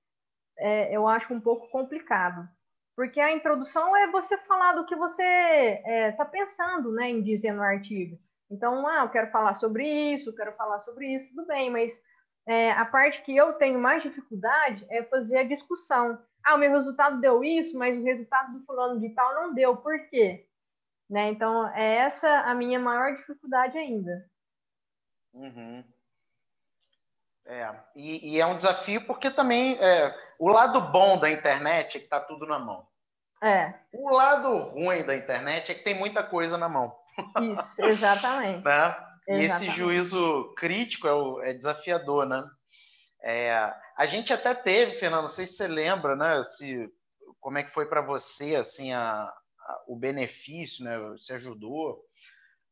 é, eu acho um pouco complicado, porque a introdução é você falar do que você está é, tá pensando, né, em dizer no artigo. Então, ah, eu quero falar sobre isso, quero falar sobre isso, tudo bem, mas é, a parte que eu tenho mais dificuldade é fazer a discussão. Ah, o meu resultado deu isso, mas o resultado do fulano de tal não deu. Por quê? Né? Então, é essa a minha maior dificuldade ainda. Uhum. É, e, e, é um desafio porque também é, o lado bom da internet é que está tudo na mão. É. O lado ruim da internet é que tem muita coisa na mão. Isso, exatamente. né? E esse juízo crítico é, o, é desafiador, né? É, a gente até teve, Fernando, não sei se você lembra, né? Se, como é que foi para você, assim, a, a, o benefício, né? Se ajudou.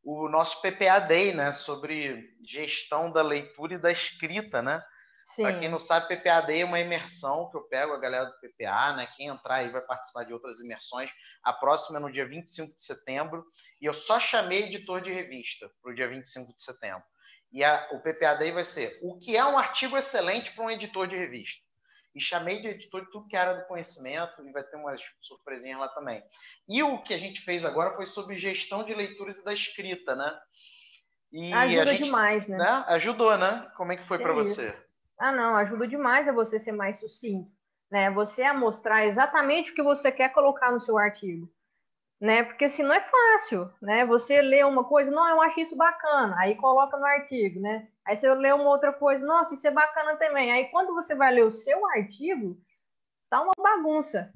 O nosso PPA Day, né? Sobre gestão da leitura e da escrita, né? Para quem não sabe, PPAD é uma imersão que eu pego a galera do PPA, né? Quem entrar aí vai participar de outras imersões. A próxima é no dia 25 de setembro. E eu só chamei editor de revista para o dia 25 de setembro. E a, o PPAD vai ser o que é um artigo excelente para um editor de revista. E chamei de editor de tudo que era do conhecimento, e vai ter umas surpresinhas lá também. E o que a gente fez agora foi sobre gestão de leituras e da escrita, né? E Ajuda gente, demais, né? né? Ajudou, né? Como é que foi para você? Ah, não, ajuda demais a você ser mais sucinto, né? Você a mostrar exatamente o que você quer colocar no seu artigo, né? Porque se não é fácil, né? Você lê uma coisa, não, eu acho isso bacana, aí coloca no artigo, né? Aí você lê uma outra coisa, nossa, isso é bacana também. Aí quando você vai ler o seu artigo, tá uma bagunça,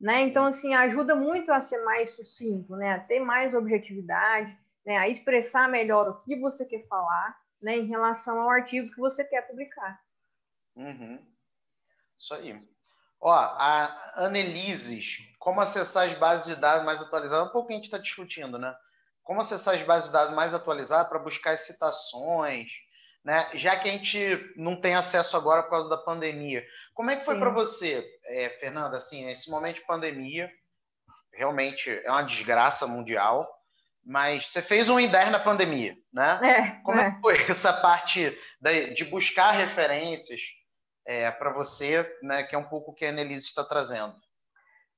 né? Então assim ajuda muito a ser mais sucinto, né? A ter mais objetividade, né? A expressar melhor o que você quer falar né, em relação ao artigo que você quer publicar. Uhum. Isso aí. Ó, a Anelises, como acessar as bases de dados mais atualizadas? Um pouco que a gente está discutindo, né? Como acessar as bases de dados mais atualizadas para buscar as citações, né? Já que a gente não tem acesso agora por causa da pandemia. Como é que foi para você, é, Fernanda? Assim, esse momento de pandemia, realmente é uma desgraça mundial, mas você fez um 10 na pandemia, né? É, Como é. é que foi essa parte de buscar referências é, para você, né, que é um pouco o que a Annelise está trazendo?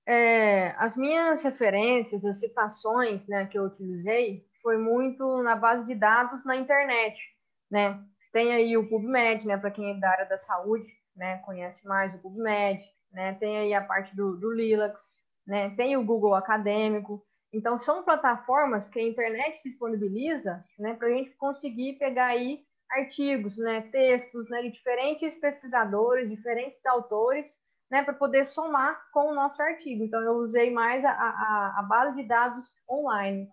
É, as minhas referências, as citações né, que eu utilizei, foi muito na base de dados na internet, né? Tem aí o PubMed, né, para quem é da área da saúde, né, conhece mais o PubMed, né? Tem aí a parte do, do Lilacs, né? Tem o Google Acadêmico. Então, são plataformas que a internet disponibiliza né, para a gente conseguir pegar aí artigos, né, textos né, de diferentes pesquisadores, diferentes autores, né, para poder somar com o nosso artigo. Então, eu usei mais a, a, a base de dados online.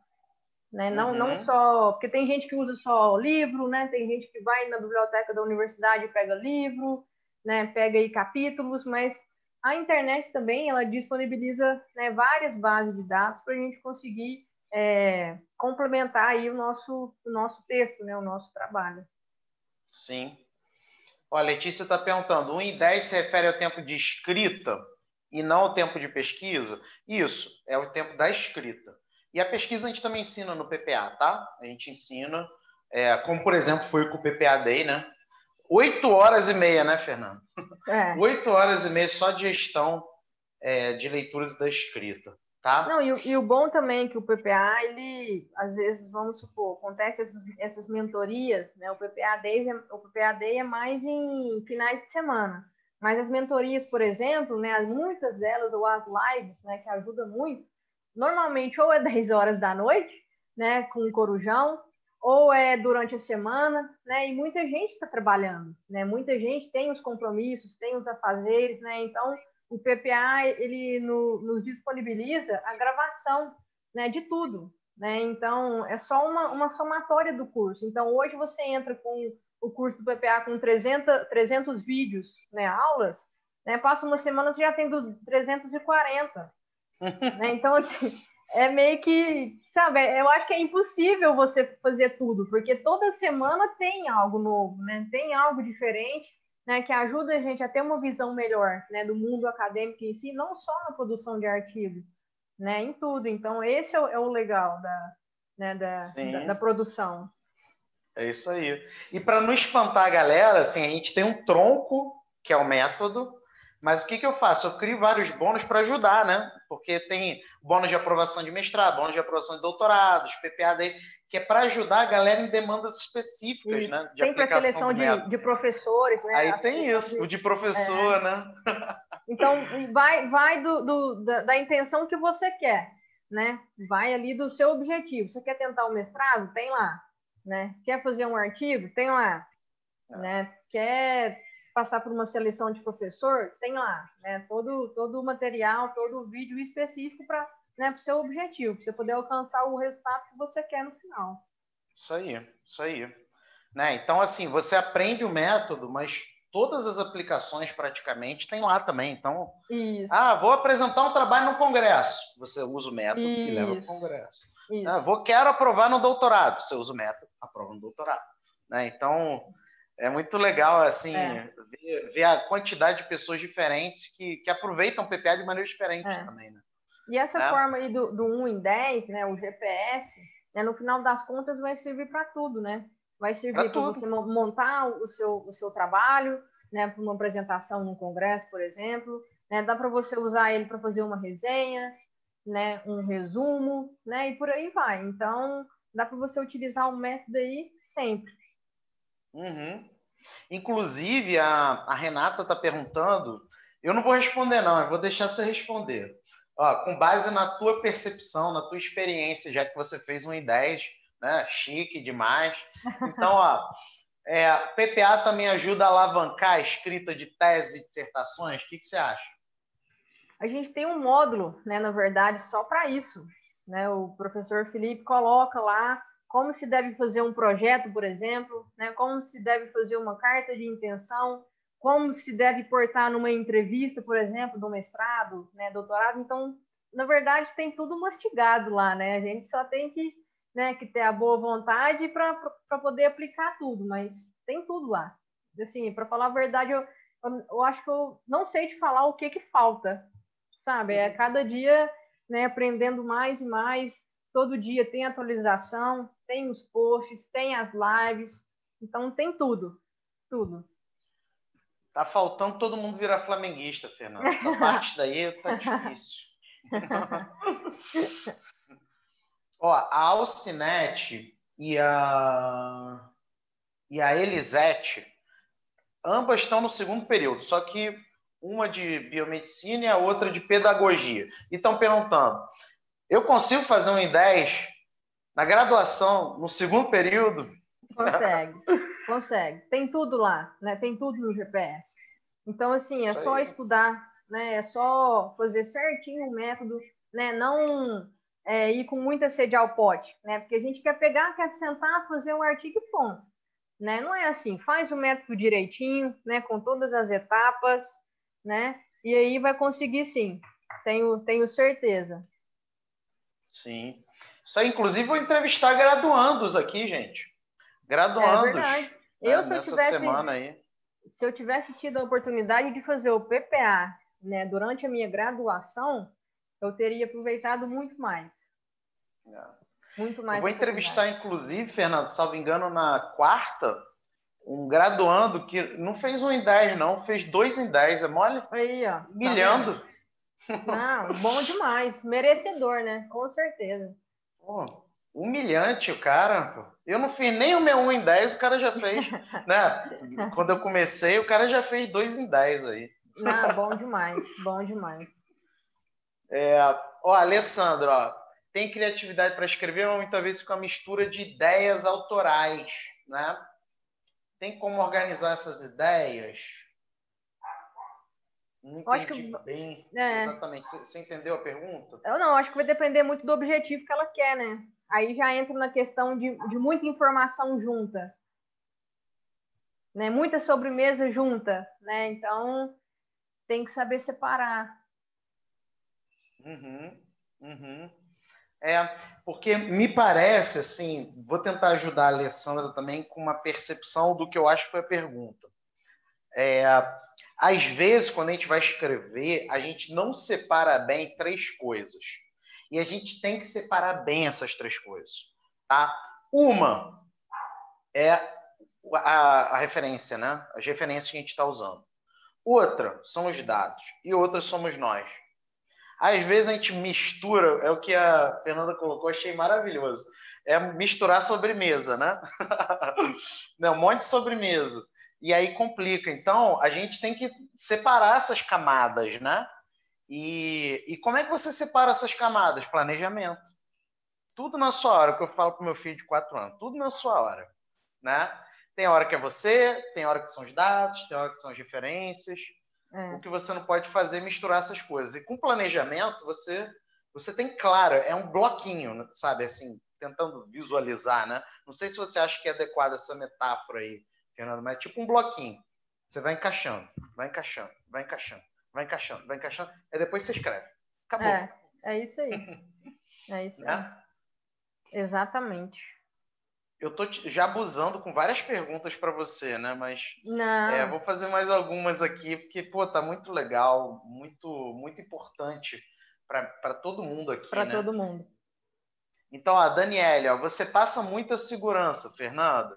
Né? Não, uhum. não só. Porque tem gente que usa só livro, né? tem gente que vai na biblioteca da universidade e pega livro, né? pega aí capítulos, mas a internet também ela disponibiliza né, várias bases de dados para a gente conseguir é, complementar aí o nosso, o nosso texto, né, o nosso trabalho. Sim. Olha, Letícia está perguntando: 1 em 10 se refere ao tempo de escrita e não ao tempo de pesquisa? Isso, é o tempo da escrita. E a pesquisa a gente também ensina no PPA, tá? A gente ensina, é, como por exemplo foi com o PPA Day, né? Oito horas e meia, né, Fernando? É. Oito horas e meia só de gestão é, de leituras da escrita, tá? Não, e, e, o bom também é que o PPA, ele, às vezes, vamos supor, acontece essas, essas mentorias, né? O PPA, Day, é, o PPA Day é mais em finais de semana. Mas as mentorias, por exemplo, né, muitas delas, ou as lives, né, que ajudam muito, normalmente ou é 10 horas da noite, né, com o corujão, ou é durante a semana, né? E muita gente está trabalhando, né? Muita gente tem os compromissos, tem os afazeres, né? Então, o PPA, ele no, nos disponibiliza a gravação, né? De tudo, né? Então, é só uma, uma somatória do curso. Então, hoje você entra com o curso do PPA com 300, 300 vídeos, né? Aulas, né? Passa uma semana, você já tem 340, né? Então, assim é meio que, sabe, eu acho que é impossível você fazer tudo, porque toda semana tem algo novo, né? Tem algo diferente, né, que ajuda a gente a ter uma visão melhor, né, do mundo acadêmico em si, não só na produção de artigos, né, em tudo. Então, esse é o, é o legal da, né, da, da, da produção. É isso aí. E para não espantar a galera, assim, a gente tem um tronco, que é o método, mas o que, que eu faço? Eu crio vários bônus para ajudar, né? Porque tem bônus de aprovação de mestrado, bônus de aprovação de doutorados, PPAD, que é para ajudar a galera em demandas específicas, né? De tem para seleção de, de, professores, né? Aí tem isso, de... o de professor, é. né? Então, vai, vai do, do da, da, intenção que você quer, né? Vai ali do seu objetivo. Você quer tentar o mestrado? Tem lá, né? Quer fazer um artigo? Tem lá, é. né? Quer passar por uma seleção de professor, tem lá, né, todo, todo o material, todo o vídeo específico para né, o seu objetivo, para você poder alcançar o resultado que você quer no final. Isso aí, isso aí. Né? Então, assim, você aprende o método, mas todas as aplicações praticamente tem lá também. Então, Isso. ah, vou apresentar um trabalho no congresso. Você usa o método Isso. e leva para o congresso. Ah, vou, quero aprovar no doutorado. Você usa o método, aprova no doutorado. Né? Então, é muito legal assim é. ver, ver, a quantidade de pessoas diferentes que, que aproveitam o PPA de maneira diferente é. também, né? E essa é. forma aí do, do 1 em 10, né, o GPS, né, no final das contas vai servir para tudo, né? Vai servir para você montar o seu, o seu trabalho, né, para uma apresentação num congresso, por exemplo, né? Dá para você usar ele para fazer uma resenha, né, um resumo, né, e por aí vai. Então, dá para você utilizar o método aí sempre. Uhum. Inclusive, a, a Renata está perguntando. Eu não vou responder, não, eu vou deixar você responder. Ó, com base na tua percepção, na tua experiência, já que você fez um em 10, né? Chique demais. Então, ó, é, PPA também ajuda a alavancar a escrita de teses e dissertações. O que, que você acha? A gente tem um módulo, né, na verdade, só para isso. Né? O professor Felipe coloca lá como se deve fazer um projeto, por exemplo, né? como se deve fazer uma carta de intenção, como se deve portar numa entrevista, por exemplo, do mestrado, né, doutorado. Então, na verdade, tem tudo mastigado lá, né? A gente só tem que, né, que ter a boa vontade para poder aplicar tudo, mas tem tudo lá. Assim, para falar a verdade, eu, eu, eu, acho que eu não sei te falar o que que falta, sabe? É cada dia, né, aprendendo mais e mais, todo dia tem atualização, tem os posts, tem as lives, então tem tudo, tudo. Tá faltando todo mundo virar flamenguista, Fernando. Essa parte daí tá difícil. Ó, a Alcinete e a e a Elisete, ambas estão no segundo período, só que uma de biomedicina e a outra de pedagogia. E estão perguntando: eu consigo fazer um em 10 na graduação, no segundo período? Consegue, consegue. Tem tudo lá, né? Tem tudo no GPS. Então, assim, é só estudar, né? É só fazer certinho o método, né? Não é, ir com muita sede ao pote, né? Porque a gente quer pegar, quer sentar, fazer um artigo e ponto. Né? Não é assim, faz o método direitinho, né? Com todas as etapas, né? E aí vai conseguir sim, tenho, tenho certeza. Sim. Isso inclusive, vou entrevistar graduandos aqui, gente. Graduandos. É verdade. Eu, né, se eu tivesse, semana aí. Se eu tivesse tido a oportunidade de fazer o PPA né, durante a minha graduação, eu teria aproveitado muito mais. É. Muito mais. Eu vou entrevistar, inclusive, Fernando, salvo engano, na quarta, um graduando que não fez um em 10, não, fez dois em 10, é mole? Aí, ó. Milhando. Tá não, bom demais. Merecedor, né? Com certeza. Pô, humilhante o cara. Eu não fiz nem o meu 1 em 10, o cara já fez. né? Quando eu comecei, o cara já fez 2 em 10 aí. Não, bom demais, bom demais. É, ó, Alessandro, ó, tem criatividade para escrever, mas muitas vezes fica uma mistura de ideias autorais, né? Tem como organizar essas ideias? Não entendi acho que, bem é. exatamente. Você, você entendeu a pergunta? Eu não, acho que vai depender muito do objetivo que ela quer, né? Aí já entra na questão de, de muita informação junta. Né? Muita sobremesa junta, né? Então tem que saber separar. Uhum, uhum. É, porque me parece, assim, vou tentar ajudar a Alessandra também com uma percepção do que eu acho que foi a pergunta. É, às vezes, quando a gente vai escrever, a gente não separa bem três coisas. E a gente tem que separar bem essas três coisas. Tá? Uma é a, a referência, né? As referências que a gente está usando. Outra são os dados. E outra somos nós. Às vezes a gente mistura, é o que a Fernanda colocou, achei maravilhoso. É misturar sobremesa, né? Não, um monte de sobremesa e aí complica. Então, a gente tem que separar essas camadas, né? E, e como é que você separa essas camadas? Planejamento. Tudo na sua hora, que eu falo para o meu filho de quatro anos, tudo na sua hora, né? Tem hora que é você, tem hora que são os dados, tem hora que são as referências. É. O que você não pode fazer é misturar essas coisas. E com planejamento, você você tem claro, é um bloquinho, sabe? Assim, tentando visualizar, né? Não sei se você acha que é adequada essa metáfora aí Fernando, mas é tipo um bloquinho. Você vai encaixando, vai encaixando, vai encaixando, vai encaixando, vai encaixando, e depois você escreve. Acabou. É, é isso aí. É isso né? aí. Exatamente. Eu tô já abusando com várias perguntas para você, né? Mas. É, vou fazer mais algumas aqui, porque, pô, tá muito legal, muito, muito importante para todo mundo aqui. Para né? todo mundo. Então, a Daniela, você passa muita segurança, Fernando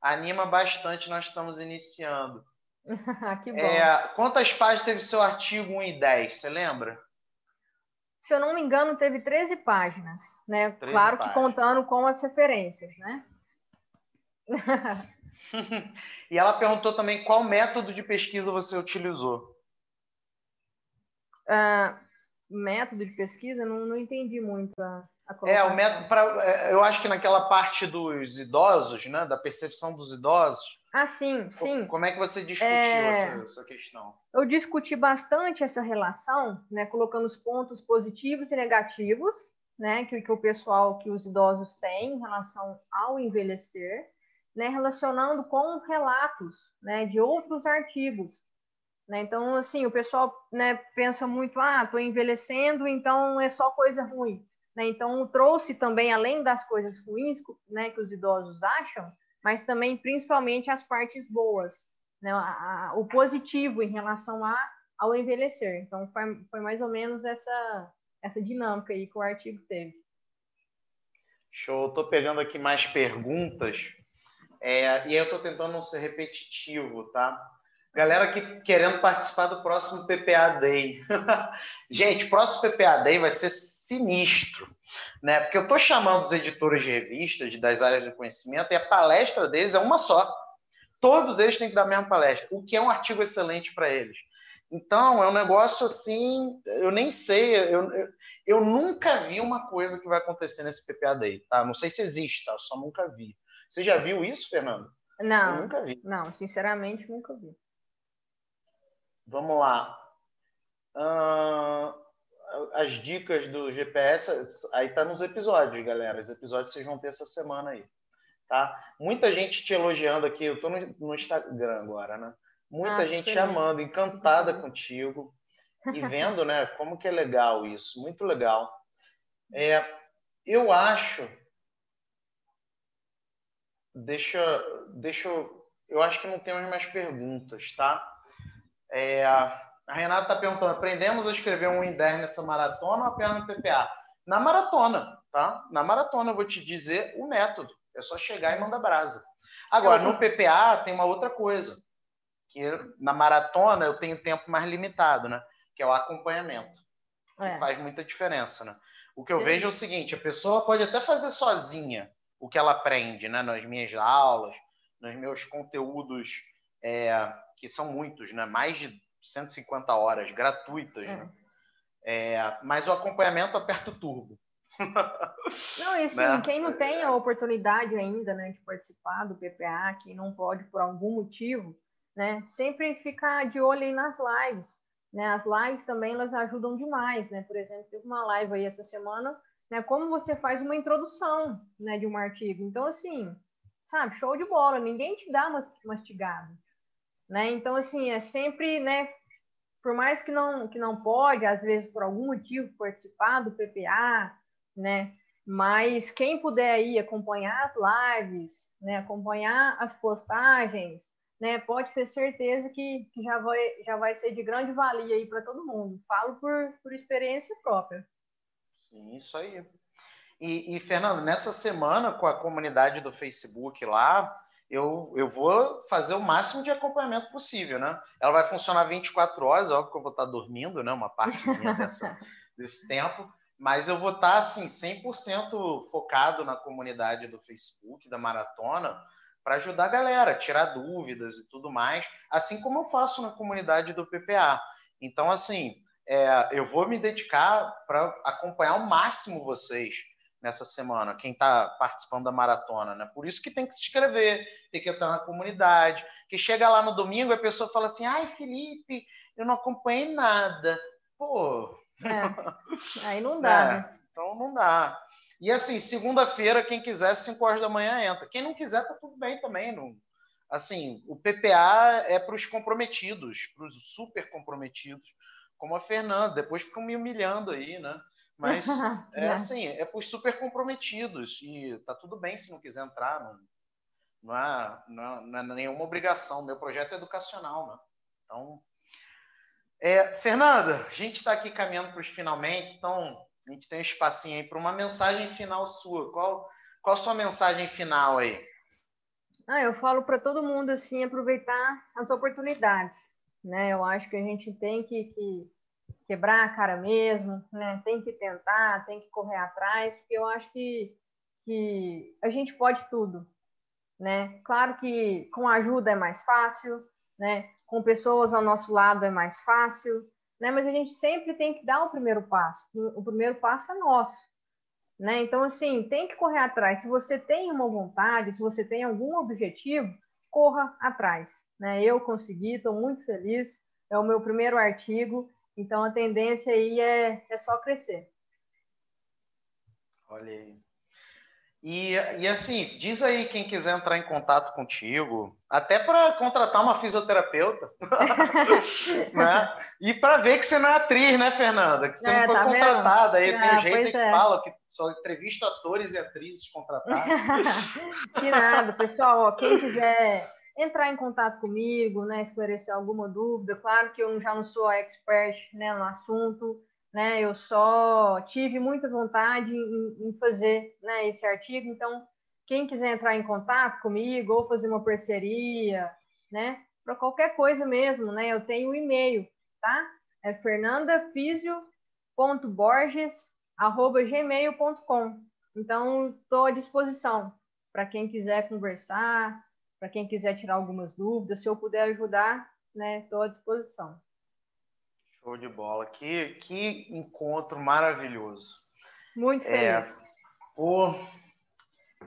anima bastante, nós estamos iniciando. que bom. É, quantas páginas teve seu artigo 1 e 10, você lembra? Se eu não me engano, teve 13 páginas, né? 13 claro páginas. que contando com as referências, né? e ela perguntou também qual método de pesquisa você utilizou. Uh, método de pesquisa? Não, não entendi muito a, é, o método para. É, eu acho que naquela parte dos idosos, né? Da percepção dos idosos. Ah, sim, sim. Como é que você discutiu é... essa, essa, questão? Eu discuti bastante essa relação, né? Colocando os pontos positivos e negativos, né? Que, que o pessoal, que os idosos têm em relação ao envelhecer, né? Relacionando com relatos, né? De outros artigos. Né? Então, assim, o pessoal né, pensa muito, ah, estou envelhecendo, então é só coisa ruim. Né? Então, trouxe também, além das coisas ruins né, que os idosos acham, mas também, principalmente, as partes boas, né? a, a, o positivo em relação a, ao envelhecer. Então, foi, foi mais ou menos essa, essa dinâmica aí que o artigo teve. Show. Estou pegando aqui mais perguntas. É, e eu estou tentando não ser repetitivo, tá? Galera aqui querendo participar do próximo PPA Day. Gente, o próximo PPA Day vai ser sinistro, né? Porque eu estou chamando os editores de revistas das áreas do conhecimento e a palestra deles é uma só. Todos eles têm que dar a mesma palestra, o que é um artigo excelente para eles. Então, é um negócio assim, eu nem sei, eu, eu, eu, nunca vi uma coisa que vai acontecer nesse PPA Day, tá? Não sei se existe, tá? Eu só nunca vi. Você já viu isso, Fernando? Não, eu nunca vi. Não, sinceramente, nunca vi. Vamos lá. Uh, as dicas do GPS, aí tá nos episódios, galera. Os episódios vocês vão ter essa semana aí, tá? Muita gente te elogiando aqui. Eu tô no, no Instagram agora, né? Muita ah, gente amando, encantada contigo e vendo, né? Como que é legal isso, muito legal. É, eu acho. Deixa, deixa. Eu acho que não temos mais perguntas, tá? É, a Renata está perguntando: aprendemos a escrever um INDER nessa maratona ou apenas no PPA? Na maratona, tá? Na maratona eu vou te dizer o método. É só chegar e mandar brasa. Agora, no PPA tem uma outra coisa, que na maratona eu tenho tempo mais limitado, né? Que é o acompanhamento. Que é. faz muita diferença, né? O que eu Sim. vejo é o seguinte: a pessoa pode até fazer sozinha o que ela aprende, né? Nas minhas aulas, nos meus conteúdos é, que são muitos, né? mais de 150 horas gratuitas. Né? É. Mas o acompanhamento aperta o turbo. Não, e assim, né? quem não tem a oportunidade ainda né, de participar do PPA, que não pode por algum motivo, né, sempre ficar de olho aí nas lives. Né? As lives também elas ajudam demais. Né? Por exemplo, teve uma live aí essa semana, né, como você faz uma introdução né, de um artigo. Então, assim, sabe, show de bola, ninguém te dá mastigado. Né? Então, assim, é sempre, né, por mais que não, que não pode, às vezes, por algum motivo, participar do PPA, né, mas quem puder aí acompanhar as lives, né, acompanhar as postagens, né, pode ter certeza que, que já, vai, já vai ser de grande valia aí para todo mundo. Falo por, por experiência própria. Sim, isso aí. E, e, Fernando, nessa semana, com a comunidade do Facebook lá, eu, eu vou fazer o máximo de acompanhamento possível, né? Ela vai funcionar 24 horas, óbvio que eu vou estar dormindo, né? Uma dessa, desse tempo, mas eu vou estar, assim, 100% focado na comunidade do Facebook, da Maratona, para ajudar a galera, tirar dúvidas e tudo mais, assim como eu faço na comunidade do PPA. Então, assim, é, eu vou me dedicar para acompanhar ao máximo vocês nessa semana, quem está participando da maratona, né? Por isso que tem que se inscrever, tem que entrar na comunidade, que chega lá no domingo a pessoa fala assim, ai, Felipe, eu não acompanhei nada. Pô... É. Aí não dá, é, né? Então não dá. E assim, segunda-feira, quem quiser, 5 horas da manhã entra. Quem não quiser, tá tudo bem também. Não... Assim, o PPA é para os comprometidos, para os super comprometidos, como a Fernanda. Depois ficam me humilhando aí, né? Mas é assim, é os super comprometidos. E tá tudo bem se não quiser entrar. Não, não, é, não, é, não é nenhuma obrigação. Meu projeto é educacional, né? Então. É, Fernanda, a gente está aqui caminhando para os finalmente, então a gente tem um espacinho aí para uma mensagem final sua. Qual, qual a sua mensagem final aí? Ah, eu falo para todo mundo assim aproveitar as oportunidades, né? Eu acho que a gente tem que, que quebrar a cara mesmo, né? Tem que tentar, tem que correr atrás, porque eu acho que, que a gente pode tudo, né? Claro que com ajuda é mais fácil, né? Com pessoas ao nosso lado é mais fácil, né? Mas a gente sempre tem que dar o primeiro passo. O primeiro passo é nosso, né? Então assim, tem que correr atrás. Se você tem uma vontade, se você tem algum objetivo, corra atrás, né? Eu consegui, estou muito feliz. É o meu primeiro artigo então a tendência aí é, é só crescer. Olha aí. E, e assim, diz aí quem quiser entrar em contato contigo, até para contratar uma fisioterapeuta, né? E para ver que você não é atriz, né, Fernanda? Que você é, não foi tá contratada. Aí tem um jeito aí que é. fala que só entrevista atores e atrizes contratados. que nada, pessoal. Ó, quem quiser entrar em contato comigo, né, esclarecer alguma dúvida. Claro que eu já não sou expert né, no assunto, né? Eu só tive muita vontade em, em fazer né, esse artigo, então quem quiser entrar em contato comigo ou fazer uma parceria, né? Para qualquer coisa mesmo, né? Eu tenho o um e-mail, tá? É fernandafisio.borges.gmail.com. Então, estou à disposição para quem quiser conversar, para quem quiser tirar algumas dúvidas, se eu puder ajudar, né? Estou à disposição. Show de bola. Que, que encontro maravilhoso. Muito é, feliz. É, por,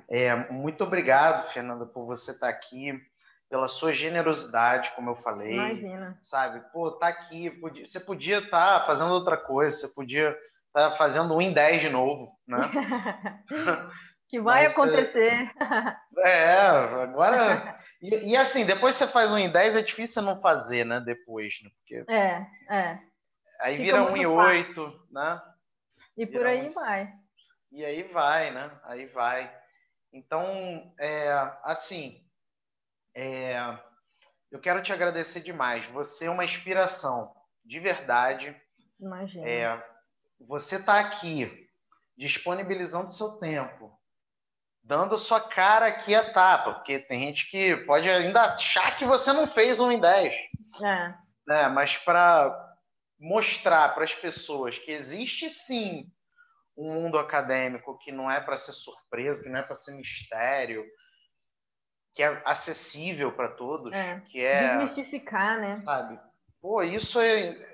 é, muito obrigado, Fernanda, por você estar aqui, pela sua generosidade, como eu falei. Imagina. Sabe, pô, tá aqui. Podia, você podia estar tá fazendo outra coisa, você podia estar tá fazendo um em 10 de novo, né? que vai Mas, acontecer. É, agora. E, e, assim, depois você faz um em 10, é difícil você não fazer, né? Depois, né? Porque... É, é. Aí Fica vira um em 8, né? E vira por aí uns... vai. E aí vai, né? Aí vai. Então, é, assim, é, eu quero te agradecer demais. Você é uma inspiração, de verdade. Imagina. É, você está aqui, disponibilizando seu tempo, dando sua cara aqui a tapa, porque tem gente que pode ainda achar que você não fez um em 10. É. Né? Mas para mostrar para as pessoas que existe sim um mundo acadêmico que não é para ser surpresa, que não é para ser mistério, que é acessível para todos, é. que é desmistificar, né? Sabe? Pô, isso é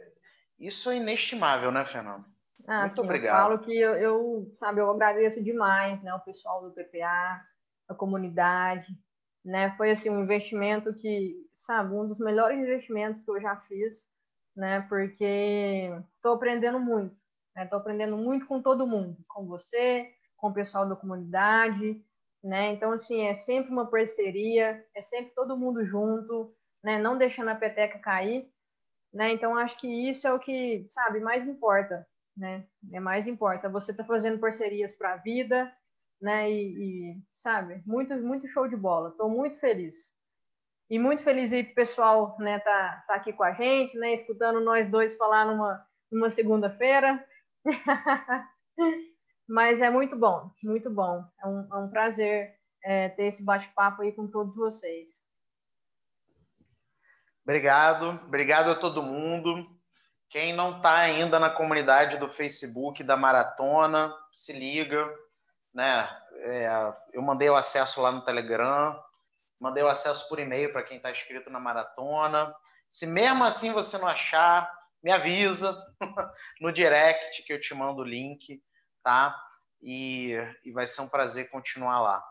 isso é inestimável, né, Fernando? Ah, Muito sim, obrigado. Eu falo que eu, eu, sabe, eu agradeço demais, né, o pessoal do PPA, a comunidade, né? Foi assim um investimento que, sabe, um dos melhores investimentos que eu já fiz, né? Porque estou aprendendo muito, Estou né? aprendendo muito com todo mundo, com você, com o pessoal da comunidade, né? Então, assim, é sempre uma parceria, é sempre todo mundo junto, né? Não deixando a peteca cair, né? Então, acho que isso é o que, sabe, mais importa, né? É mais importa. Você tá fazendo parcerias para a vida, né? E, e, sabe, muito, muito show de bola. Estou muito feliz. E muito feliz aí pro pessoal, né, tá, tá aqui com a gente, né, escutando nós dois falar numa, numa segunda-feira, Mas é muito bom, muito bom. É um, é um prazer é, ter esse bate-papo aí com todos vocês. Obrigado, obrigado a todo mundo. Quem não está ainda na comunidade do Facebook da Maratona, se liga, né? É, eu mandei o acesso lá no Telegram, mandei o acesso por e-mail para quem está inscrito na Maratona. Se mesmo assim você não achar, me avisa no direct que eu te mando o link, tá? E, e vai ser um prazer continuar lá.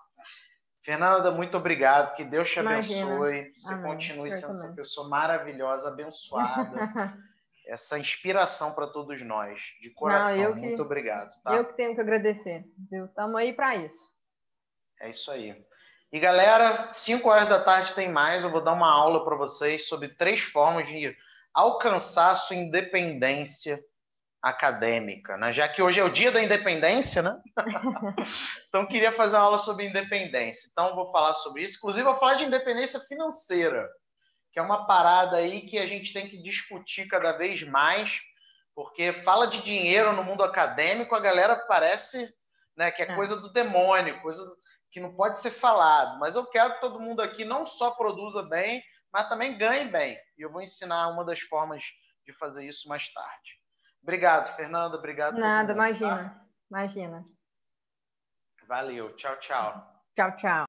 Fernanda, muito obrigado. Que Deus te Imagina. abençoe. Você Amém. continue sendo essa pessoa maravilhosa, abençoada. essa inspiração para todos nós. De coração. Não, que, muito obrigado. Tá? Eu que tenho que agradecer. Estamos aí para isso. É isso aí. E galera, 5 horas da tarde tem mais. Eu vou dar uma aula para vocês sobre três formas de alcançar sua independência acadêmica, né? Já que hoje é o dia da independência, né? então queria fazer uma aula sobre independência. Então vou falar sobre isso. Inclusive vou falar de independência financeira, que é uma parada aí que a gente tem que discutir cada vez mais, porque fala de dinheiro no mundo acadêmico, a galera parece, né, que é, é. coisa do demônio, coisa que não pode ser falado. Mas eu quero que todo mundo aqui não só produza bem, mas também ganhe bem. E eu vou ensinar uma das formas de fazer isso mais tarde. Obrigado, Fernanda. Obrigado. Nada, mundo, imagina. Tá? Imagina. Valeu. Tchau, tchau. Tchau, tchau.